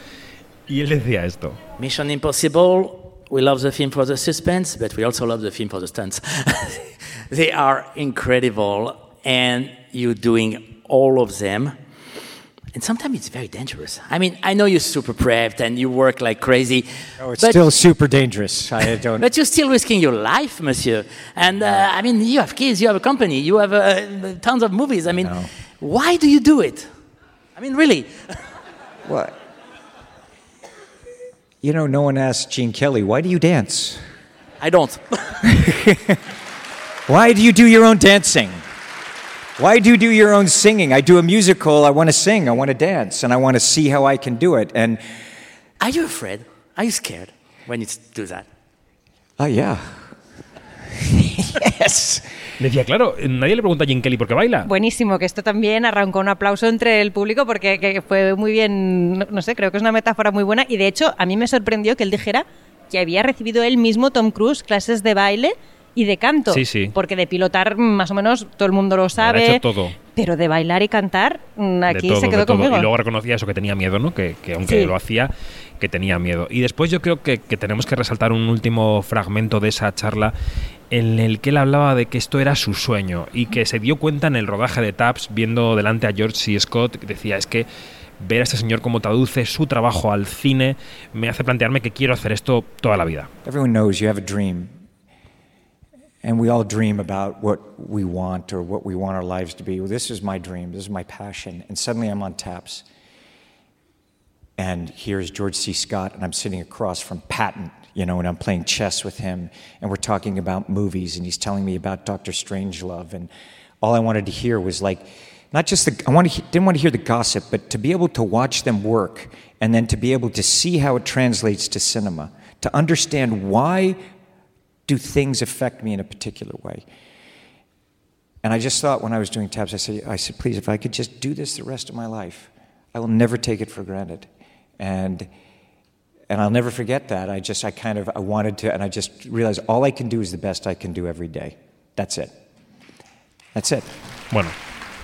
Y él decía esto. Mission Impossible, we love the film for the suspense, but we also love the film for the stunts. [laughs] they are incredible, and you're doing all of them. And sometimes it's very dangerous. I mean, I know you're super prepped and you work like crazy. Oh, it's but, still super dangerous. I [laughs] don't. but you're still risking your life, monsieur. And uh, I mean, you have kids, you have a company, you have uh, tons of movies. I mean, why do you do it? I mean, really. [laughs] What? You know, no one asked Gene Kelly, why do you dance? I don't. [laughs] Why do you do your own dancing? Why do you do your own singing? I do a musical, I want to sing, I want to dance, and I want to see how I can do it. And, Are you afraid? Are you scared when you do that? oh, yeah. [laughs] yes. Decía, claro, nadie le pregunta a Jim Kelly por qué baila. Buenísimo, que esto también arrancó un aplauso entre el público porque que fue muy bien, no, no sé, creo que es una metáfora muy buena y de hecho a mí me sorprendió que él dijera que había recibido él mismo, Tom Cruise, clases de baile y de canto. Sí, sí. Porque de pilotar más o menos todo el mundo lo sabe. hecho todo. Pero de bailar y cantar, mm, aquí todo, se quedó conmigo. Y luego reconocía eso que tenía miedo, ¿no? Que, que aunque Sí. lo hacía, que tenía miedo. Y después yo creo que, que tenemos que resaltar un último fragmento de esa charla en el que él hablaba de que esto era su sueño y que se dio cuenta en el rodaje de Taps, viendo delante a George C. Scott, que decía, es que ver a este señor cómo traduce su trabajo al cine me hace plantearme que quiero hacer esto toda la vida. Everyone knows you have a dream. And we all dream about what we want or what we want our lives to be. Well, this is my dream, this is my passion. And suddenly I'm on taps. And here's George C. Scott, and I'm sitting across from Patton, you know, and I'm playing chess with him, and we're talking about movies, and he's telling me about Doctor Strangelove. And all I wanted to hear was like, not just the, I wanted, didn't want to hear the gossip, but to be able to watch them work and then to be able to see how it translates to cinema, to understand why do things affect me in a particular way. And I just thought when I was doing tabs, I said, I said, please, if I could just do this the rest of my life, I will never take it for granted. And and I'll never forget that. I just I kind of I wanted to and I just realized all I can do is the best I can do every day. That's it. That's it. Bueno,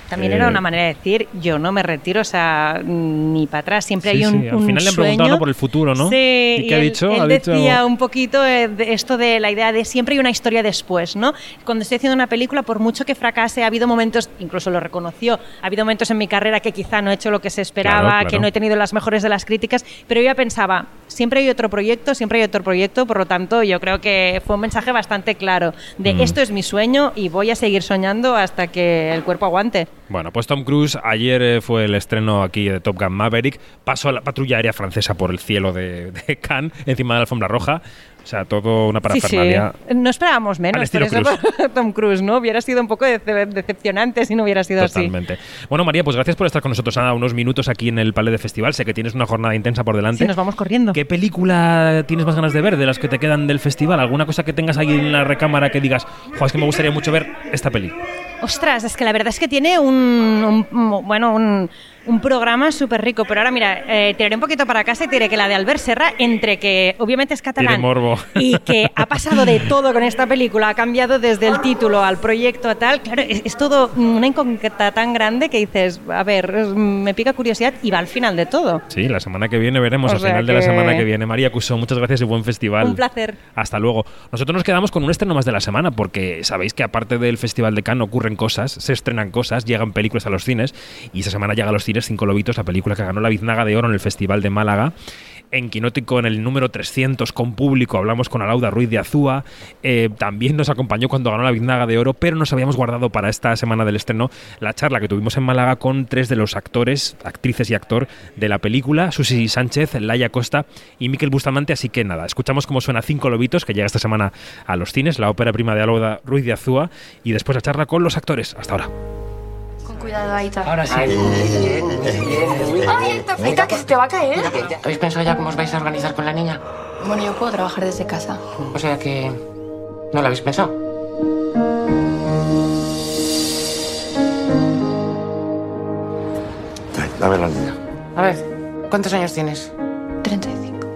También eh, era una manera de decir, yo no me retiro, o sea, ni para atrás, siempre sí, hay un, sí, Al un final le han sueño. preguntado ¿no? por el futuro, ¿no? Sí, ¿Y qué ha él, dicho? él ha dicho... decía un poquito eh, de esto de la idea de siempre hay una historia después, ¿no? Cuando estoy haciendo una película, por mucho que fracase, ha habido momentos, incluso lo reconoció, ha habido momentos en mi carrera que quizá no he hecho lo que se esperaba, Claro, claro. que no he tenido las mejores de las críticas, pero yo ya pensaba, siempre hay otro proyecto, siempre hay otro proyecto, por lo tanto, yo creo que fue un mensaje bastante claro de Mm. esto es mi sueño y voy a seguir soñando hasta que el cuerpo aguante. Bueno, pues Tom Cruise, ayer eh, fue el estreno aquí de Top Gun Maverick, pasó la patrulla aérea francesa por el cielo de, de Cannes, encima de la alfombra roja. O sea, todo una Sí, sí. parafernalia. No esperábamos menos, por eso [laughs] Tom Cruise, ¿no? Hubiera sido un poco dece- decepcionante si no hubiera sido así. Totalmente. Bueno, María, pues gracias por estar con nosotros nada, unos minutos aquí en el Palais de Festival. Sé que tienes una jornada intensa por delante. Sí, nos vamos corriendo. ¿Qué película tienes más ganas de ver de las que te quedan del festival? ¿Alguna cosa que tengas ahí en la recámara que digas, "Jo, es que me gustaría mucho ver esta peli? Ostras, es que la verdad es que tiene un, un- bueno, un, un programa súper rico. Pero ahora, mira, eh, tiraré un poquito para casa y diré que la de Albert Serra, entre que obviamente es catalán morbo. [laughs] y que ha [laughs] pasado de todo con esta película, ha cambiado desde el título al proyecto a tal, claro, es, es todo una incógnita tan grande que dices, a ver, me pica curiosidad y va al final de todo. Sí, la semana que viene veremos, O al final de la semana que viene. María Cuso, muchas gracias y buen festival. Un placer. Hasta luego. Nosotros nos quedamos con un estreno más de la semana, porque sabéis que aparte del Festival de Cannes ocurren cosas, se estrenan cosas, llegan películas a los cines, y esta semana llega a los cines Cinco Lobitos, la película que ganó la Biznaga de Oro en el Festival de Málaga. En Quinótico, en el número 300, con público, hablamos con Alauda Ruiz de Azúa. Eh, también nos acompañó cuando ganó la Biznaga de Oro, pero nos habíamos guardado para esta semana del estreno la charla que tuvimos en Málaga con tres de los actores, actrices y actor de la película, Susi Sánchez, Laia Costa y Miquel Bustamante. Así que nada, escuchamos cómo suena Cinco Lobitos, que llega esta semana a los cines, la ópera prima de Alauda Ruiz de Azúa, y después la charla con los actores. Hasta ahora. Cuidado, Aita. Ahora sí. ¡Ay, Aita, Aita, que se te va a caer! ¿Habéis pensado ya cómo os vais a organizar con la niña? Bueno, yo puedo trabajar desde casa. O sea que... ¿No lo habéis pensado? Dame la niña. A ver, ¿cuántos años tienes? 35.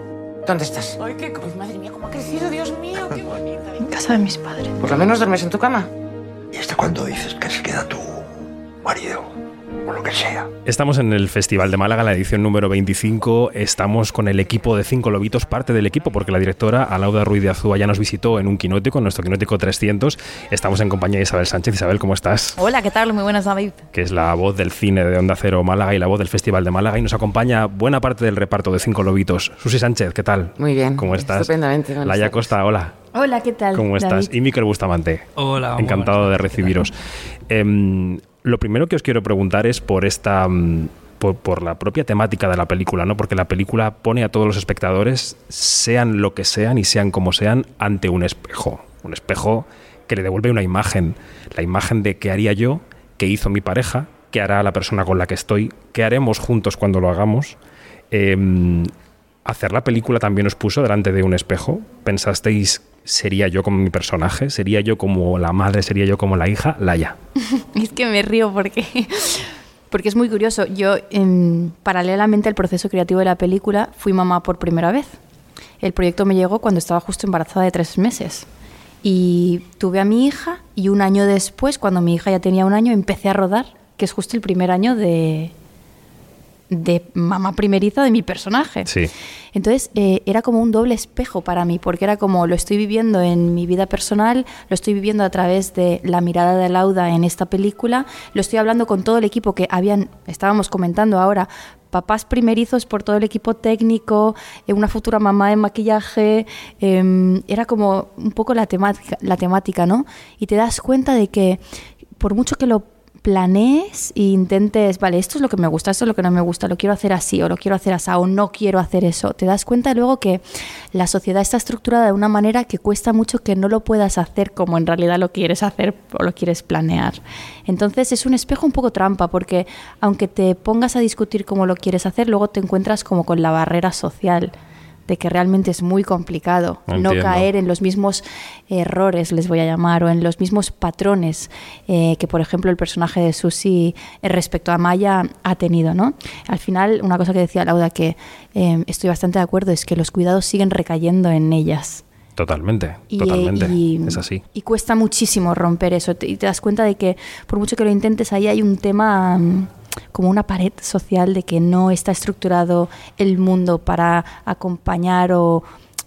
¿Dónde estás? Ay, qué... Ay, madre mía, cómo ha crecido, Dios mío, qué bonita. En casa de mis padres. Por lo menos duermes en tu cama. ¿Y hasta cuándo dices que se queda tu marido? O lo que sea. Estamos en el Festival de Málaga, la edición número 25. Estamos con el equipo de Cinco Lobitos, parte del equipo, porque la directora Alauda Ruiz de Azúa ya nos visitó en un quinótico, en nuestro quinótico 300. Estamos en compañía de Isabel Sánchez. Isabel, ¿cómo estás? Hola, ¿qué tal? Muy buenas, David. Que es la voz del cine de Onda Cero Málaga y la voz del Festival de Málaga. Y nos acompaña buena parte del reparto de Cinco Lobitos. Susi Sánchez, ¿qué tal? Muy bien. ¿Cómo estás? Estupendamente. Laia. Costa, hola. Hola, ¿qué tal? ¿Cómo estás? David? Y Miquel Bustamante. Hola, Encantado de recibiros. Em, lo primero que os quiero preguntar es por esta. mm, Por, la propia temática de la película, ¿no? Porque la película pone a todos los espectadores, sean lo que sean y sean como sean, ante un espejo. Un espejo que le devuelve una imagen. La imagen de qué haría yo, qué hizo mi pareja, qué hará la persona con la que estoy, qué haremos juntos cuando lo hagamos. Em, hacer la película también os puso delante de un espejo. ¿Pensasteis, sería yo como mi personaje? ¿Sería yo como la madre? ¿Sería yo como la hija? Laia. [laughs] Es que me río porque, porque es muy curioso. Yo, em, paralelamente al proceso creativo de la película, fui mamá por primera vez. El proyecto me llegó cuando estaba justo embarazada de tres meses. Y tuve a mi hija y un año después, cuando mi hija ya tenía un año, empecé a rodar, que es justo el primer año de, de mamá primeriza de mi personaje. Sí. Entonces eh, era como un doble espejo para mí, porque era como lo estoy viviendo en mi vida personal, lo estoy viviendo a través de la mirada de Lauda en esta película, lo estoy hablando con todo el equipo que habían, estábamos comentando ahora, papás primerizos por todo el equipo técnico, eh, una futura mamá en maquillaje, eh, era como un poco la temática, la temática, ¿no? Y te das cuenta de que por mucho que lo planees e intentes, vale, esto es lo que me gusta, esto es lo que no me gusta, lo quiero hacer así o lo quiero hacer así o no quiero hacer eso, te das cuenta luego que la sociedad está estructurada de una manera que cuesta mucho que no lo puedas hacer como en realidad lo quieres hacer o lo quieres planear. Entonces es un espejo un poco trampa porque aunque te pongas a discutir cómo lo quieres hacer, luego te encuentras como con la barrera social de que realmente es muy complicado no caer en los mismos errores, les voy a llamar, o en los mismos patrones eh, que, por ejemplo, el personaje de Susi eh, respecto a Maya ha tenido, ¿no? Al final, una cosa que decía Lauda que eh, estoy bastante de acuerdo es que los cuidados siguen recayendo en ellas. Totalmente, Y- totalmente. y- es así. Y cuesta muchísimo romper eso. Y te das cuenta de que por mucho que lo intentes, ahí hay un tema como una pared social de que no está estructurado el mundo para acompañar o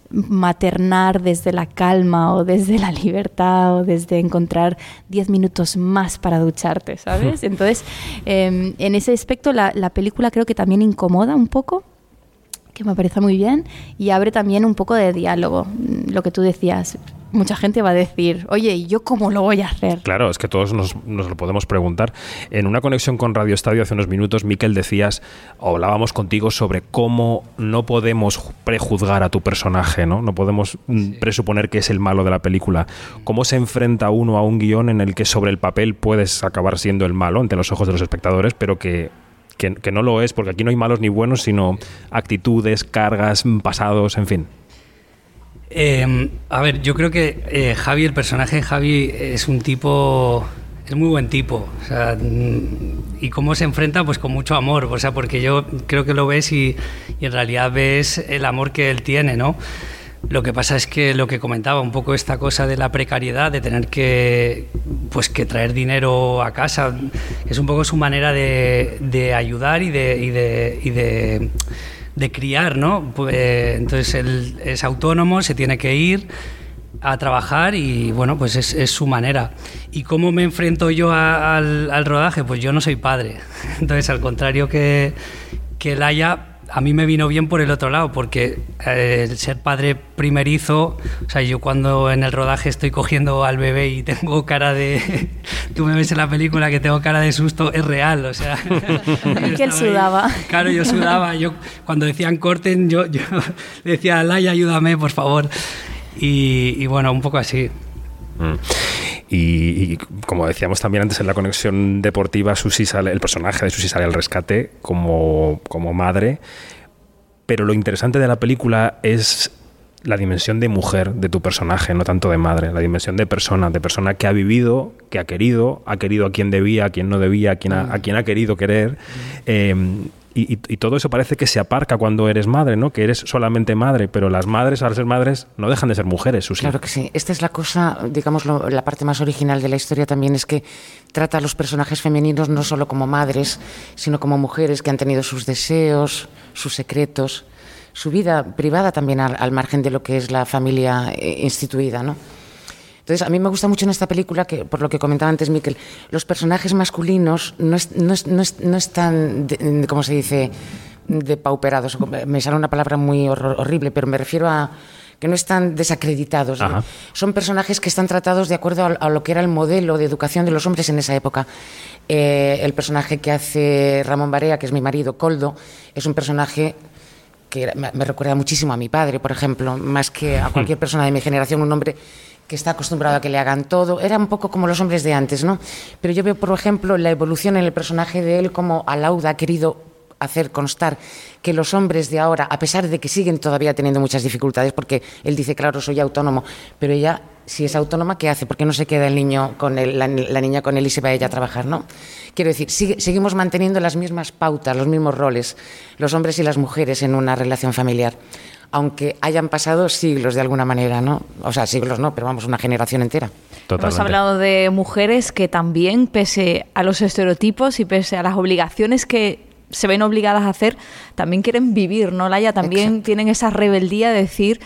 maternar desde la calma o desde la libertad o desde encontrar 10 minutos más para ducharte, ¿sabes? [laughs] Entonces, eh, en ese aspecto la, la película creo que también incomoda un poco que me parece muy bien y abre también un poco de diálogo. Mm, Lo que tú decías, mucha gente va a decir, oye, ¿y yo cómo lo voy a hacer? Claro, es que todos nos, nos lo podemos preguntar. En una conexión con Radio Estadio hace unos minutos, Miquel, decías, o hablábamos contigo sobre cómo no podemos ju- prejuzgar a tu personaje, ¿no? No podemos mm, presuponer que es el malo de la película. ¿Cómo se enfrenta uno a un guion en el que sobre el papel puedes acabar siendo el malo ante los ojos de los espectadores, pero que, que, que no lo es, porque aquí no hay malos ni buenos, sino actitudes, cargas, pasados, en fin. Eh, a ver, yo creo que eh, Javi, el personaje de Javi, es un tipo. Es muy buen tipo. O sea, mm, y cómo se enfrenta, pues con mucho amor. O sea, porque yo creo que lo ves y, y en realidad ves el amor que él tiene, ¿no? Lo que pasa es que lo que comentaba, un poco esta cosa de la precariedad, de tener que, pues, que traer dinero a casa, es un poco su manera de, de ayudar y de, y de, y de, de criar, ¿no? Pues, eh, entonces él es autónomo, se tiene que ir a trabajar y bueno, pues es, su manera. ¿Y cómo me enfrento yo al rodaje? Pues yo no soy padre. [laughs] Entonces, al contrario que, que Laia, a mí me vino bien por el otro lado, porque eh, el ser padre primerizo, o sea, yo cuando en el rodaje estoy cogiendo al bebé y tengo cara de... [laughs] Tú me ves en la película que tengo cara de susto, es real, o sea... [laughs] Que él ahí. sudaba. Claro, yo sudaba. Yo, cuando decían corten, yo, yo le [laughs] decía, Laia, ayúdame, por favor. Y, y bueno, un poco así. Mm. Y, y como decíamos también antes en la conexión deportiva, Susi sale, el personaje de Susi sale al rescate como, como madre. Pero lo interesante de la película es la dimensión de mujer de tu personaje, no tanto de madre, la dimensión de persona, de persona que ha vivido, que ha querido, ha querido a quien debía, a quien no debía, a quien ha, a quien ha querido querer. Eh, y, y- todo eso parece que se aparca cuando eres madre, ¿no? Que eres solamente madre, pero las madres, al ser madres, no dejan de ser mujeres, Susi. Claro que sí. Esta es la cosa, digamos, la parte más original de la historia también es que trata a los personajes femeninos no solo como madres, sino como mujeres que han tenido sus deseos, sus secretos, su vida privada también al, al margen de lo que es la familia eh, instituida, ¿no? Entonces, a mí me gusta mucho en esta película, que por lo que comentaba antes Miquel, los personajes masculinos no, es- no, es- no, es- no están, de- de- ¿cómo se dice?, depauperados. Me sale una palabra muy horror- horrible, pero me refiero a que no están desacreditados. Son personajes que están tratados de acuerdo a, a lo que era el modelo de educación de los hombres en esa época. Eh, el personaje que hace Ramón Barea, que es mi marido, Coldo, es un personaje que me recuerda muchísimo a mi padre, por ejemplo, más que a [laughs] cualquier persona de mi generación, un hombre que está acostumbrado a que le hagan todo. Era un poco como los hombres de antes, ¿no? Pero yo veo, por ejemplo, la evolución en el personaje de él, como Alauda ha querido hacer constar que los hombres de ahora, a pesar de que siguen todavía teniendo muchas dificultades, porque él dice, claro, soy autónomo, pero ella, si es autónoma, ¿qué hace? ¿Por qué no se queda el niño con él, la, niña con él y se va ella a trabajar, no? Quiero decir, seguimos manteniendo las mismas pautas, los mismos roles, los hombres y las mujeres en una relación familiar, aunque hayan pasado siglos de alguna manera, ¿no? O sea, siglos no, pero vamos, una generación entera. Hemos hablado de mujeres que también, pese a los estereotipos y pese a las obligaciones que se ven obligadas a hacer, también quieren vivir, ¿no, Laia? También tienen esa rebeldía de decir,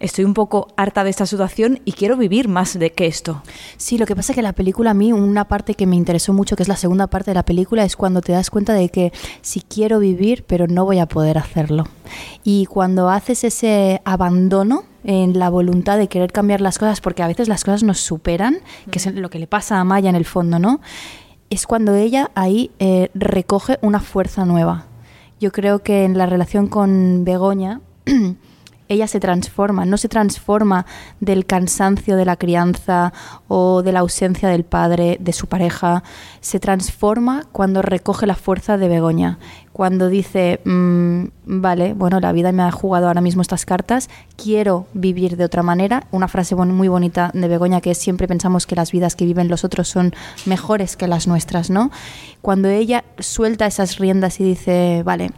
estoy un poco harta de esta situación y quiero vivir más de que esto. Sí, lo que pasa es que la película a mí, una parte que me interesó mucho, que es la segunda parte de la película, es cuando te das cuenta de que sí quiero vivir, pero no voy a poder hacerlo. Y cuando haces ese abandono en la voluntad de querer cambiar las cosas, porque a veces las cosas nos superan, que es lo que le pasa a Maya en el fondo, ¿no? Es cuando ella ahí eh, recoge una fuerza nueva. Yo creo que en la relación con Begoña, [clears throat] ella se transforma, no se transforma del cansancio de la crianza o de la ausencia del padre, de su pareja, se transforma cuando recoge la fuerza de Begoña, cuando dice, "Mm, vale, bueno, la vida me ha jugado ahora mismo estas cartas, quiero vivir de otra manera, una frase muy bonita de Begoña que es siempre pensamos que las vidas que viven los otros son mejores que las nuestras, ¿no? Cuando ella suelta esas riendas y dice, vale,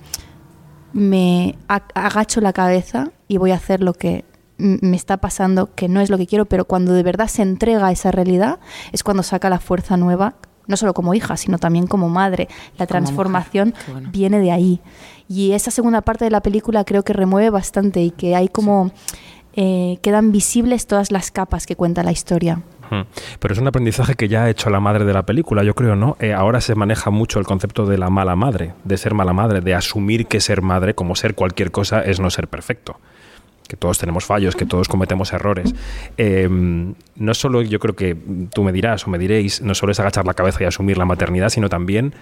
me agacho la cabeza y voy a hacer lo que me está pasando, que no es lo que quiero, pero cuando de verdad se entrega a esa realidad, es cuando saca la fuerza nueva, no solo como hija, sino también como madre. La Como transformación bueno. viene de ahí. Y esa segunda parte de la película creo que remueve bastante y que hay como... eh, quedan visibles todas las capas que cuenta la historia. Pero es un aprendizaje que ya ha hecho la madre de la película, yo creo, ¿no? Eh, ahora se maneja mucho el concepto de la mala madre, de ser mala madre, de asumir que ser madre, como ser cualquier cosa, es no ser perfecto. Que todos tenemos fallos, que todos cometemos errores. Eh, no solo, yo creo que tú me dirás o me diréis, no solo es agachar la cabeza y asumir la maternidad, sino también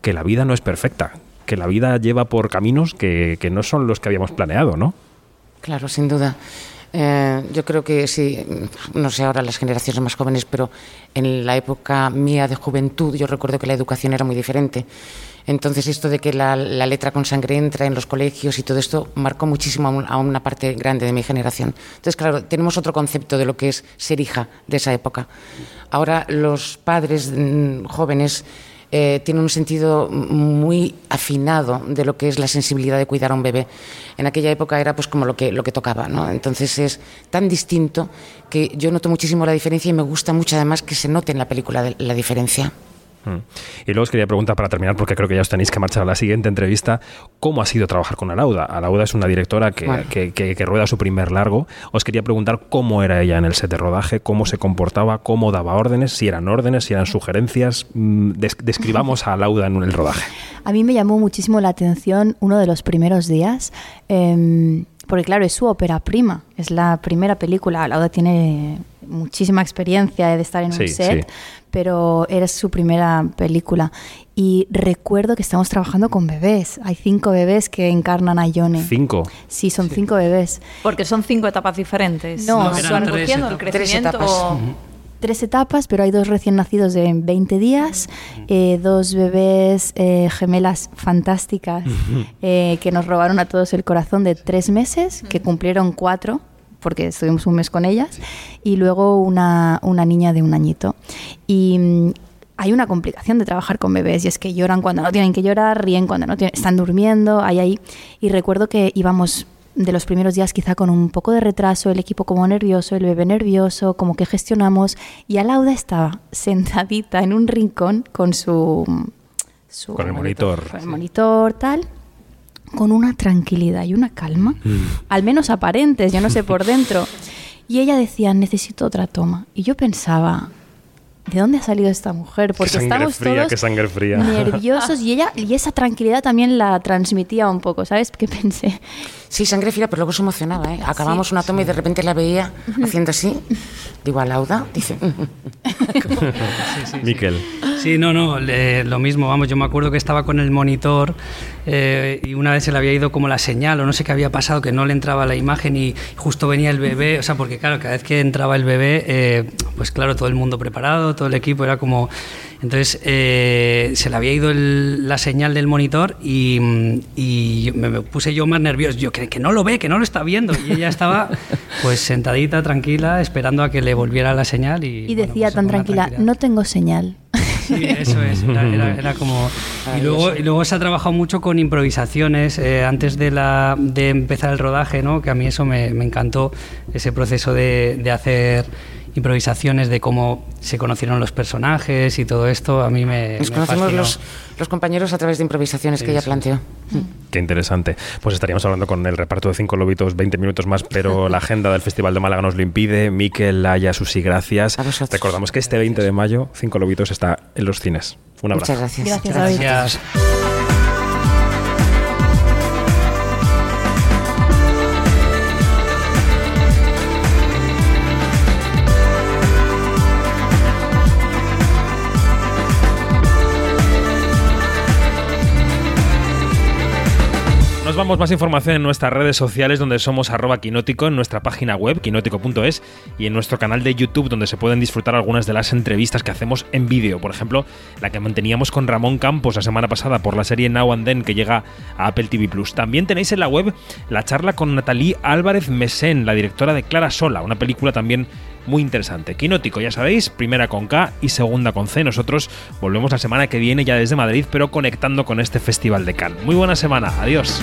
que la vida no es perfecta, que la vida lleva por caminos que, que no son los que habíamos planeado, ¿no? Claro, sin duda. Eh, yo creo que sí, no sé ahora las generaciones más jóvenes, pero en la época mía de juventud yo recuerdo que la educación era muy diferente. Entonces esto de que la, la letra con sangre entra en los colegios y todo esto marcó muchísimo a, un- a una parte grande de mi generación. Entonces, claro, tenemos otro concepto de lo que es ser hija de esa época. Ahora los padres mm, jóvenes eh, tienen un sentido muy afinado de lo que es la sensibilidad de cuidar a un bebé. En aquella época era pues como lo que, lo que tocaba, ¿no? Entonces es tan distinto que yo noto muchísimo la diferencia y me gusta mucho además que se note en la película la diferencia. Mm. Y luego os quería preguntar para terminar, porque creo que ya os tenéis que marchar a la siguiente entrevista, ¿cómo ha sido trabajar con Alauda? Alauda es una directora que, Bueno. que- que- que rueda su primer largo. Os quería preguntar cómo era ella en el set de rodaje, cómo se comportaba, cómo daba órdenes, si eran órdenes, si eran sugerencias. Mm, des- describamos a Alauda en el rodaje. A mí me llamó muchísimo la atención uno de los primeros días, em, porque claro, es su ópera prima, es la primera película. Lauda tiene muchísima experiencia de estar en Sí, un set, sí. Pero era su primera película. Y recuerdo que estamos trabajando con bebés. Hay cinco bebés que encarnan a Yone. Cinco. Sí, son cinco bebés. Porque son cinco etapas diferentes. No, Van son recogiendo el Tres crecimiento. etapas. tres etapas, pero hay dos recién nacidos de 20 días, eh, dos bebés eh, gemelas fantásticas eh, que nos robaron a todos el corazón de tres meses, que cumplieron cuatro porque estuvimos un mes con ellas, y luego una, una niña de un añito. Y mm, hay una complicación de trabajar con bebés, y es que lloran cuando no tienen que llorar, ríen cuando no tienen, están durmiendo, hay ahí. Y recuerdo que íbamos de los primeros días quizá con un poco de retraso, el equipo como nervioso, el bebé nervioso, como que gestionamos, y Alauda estaba sentadita en un rincón con su... su Con el monitor. con el monitor, tal, con una tranquilidad y una calma, al menos aparentes, yo no sé por [laughs] dentro. Y ella decía, necesito otra toma. Y yo pensaba, ¿de dónde ha salido esta mujer? Porque estamos fría, todos qué sangre fría. [laughs] nerviosos y ella y esa tranquilidad también la transmitía un poco, ¿sabes? Que pensé, Sí, sangre fría, pero luego se emocionaba, ¿eh? Acabamos una toma y de repente la veía haciendo así. Digo, a Lauda, dice... [laughs] Miquel. Sí, no, no, lo mismo, vamos, yo me acuerdo que estaba con el monitor eh, y una vez se le había ido como la señal o no sé qué había pasado, que no le entraba la imagen y justo venía el bebé, o sea, porque claro, cada vez que entraba el bebé, eh, pues claro, todo el mundo preparado, todo el equipo era como... Entonces eh, se le había ido el- la señal del monitor y, mm, y me, me puse yo más nervioso, yo que, que no lo ve, que no lo está viendo y ella estaba [laughs] pues sentadita, tranquila, esperando a que le volviera la señal y... y decía tan tranquila, no tengo señal. Sí, eso es, era, era- [laughs] era como... Y luego, y luego se ha trabajado mucho con improvisaciones eh, antes de, la, de empezar el rodaje, ¿no? que a mí eso me, me encantó, ese proceso de, de hacer improvisaciones, de cómo se conocieron los personajes y todo esto, a mí me... Nos me conocemos los, los compañeros a través de improvisaciones que ella planteó. Qué interesante. Pues estaríamos hablando con el reparto de Cinco Lobitos 20 minutos más, pero [laughs] la agenda del Festival de Málaga nos lo impide. Miquel, Laya, Susi, gracias. Recordamos que este 20 de mayo Cinco Lobitos está en los cines. Un abrazo. Muchas gracias. Gracias. Vamos más información en nuestras redes sociales donde somos arroba quinótico, en nuestra página web quinótico.es y en nuestro canal de YouTube donde se pueden disfrutar algunas de las entrevistas que hacemos en vídeo. Por ejemplo, la que manteníamos con Ramón Campos la semana pasada por la serie Now and Then que llega a Apple TV Plus. También tenéis en la web la charla con Natalie Álvarez Mesén, la directora de Clara Sola, una película también muy interesante. Quinótico, ya sabéis, primera con K y segunda con C. Nosotros volvemos la semana que viene ya desde Madrid, pero conectando con este Festival de Cannes. Muy buena semana, adiós.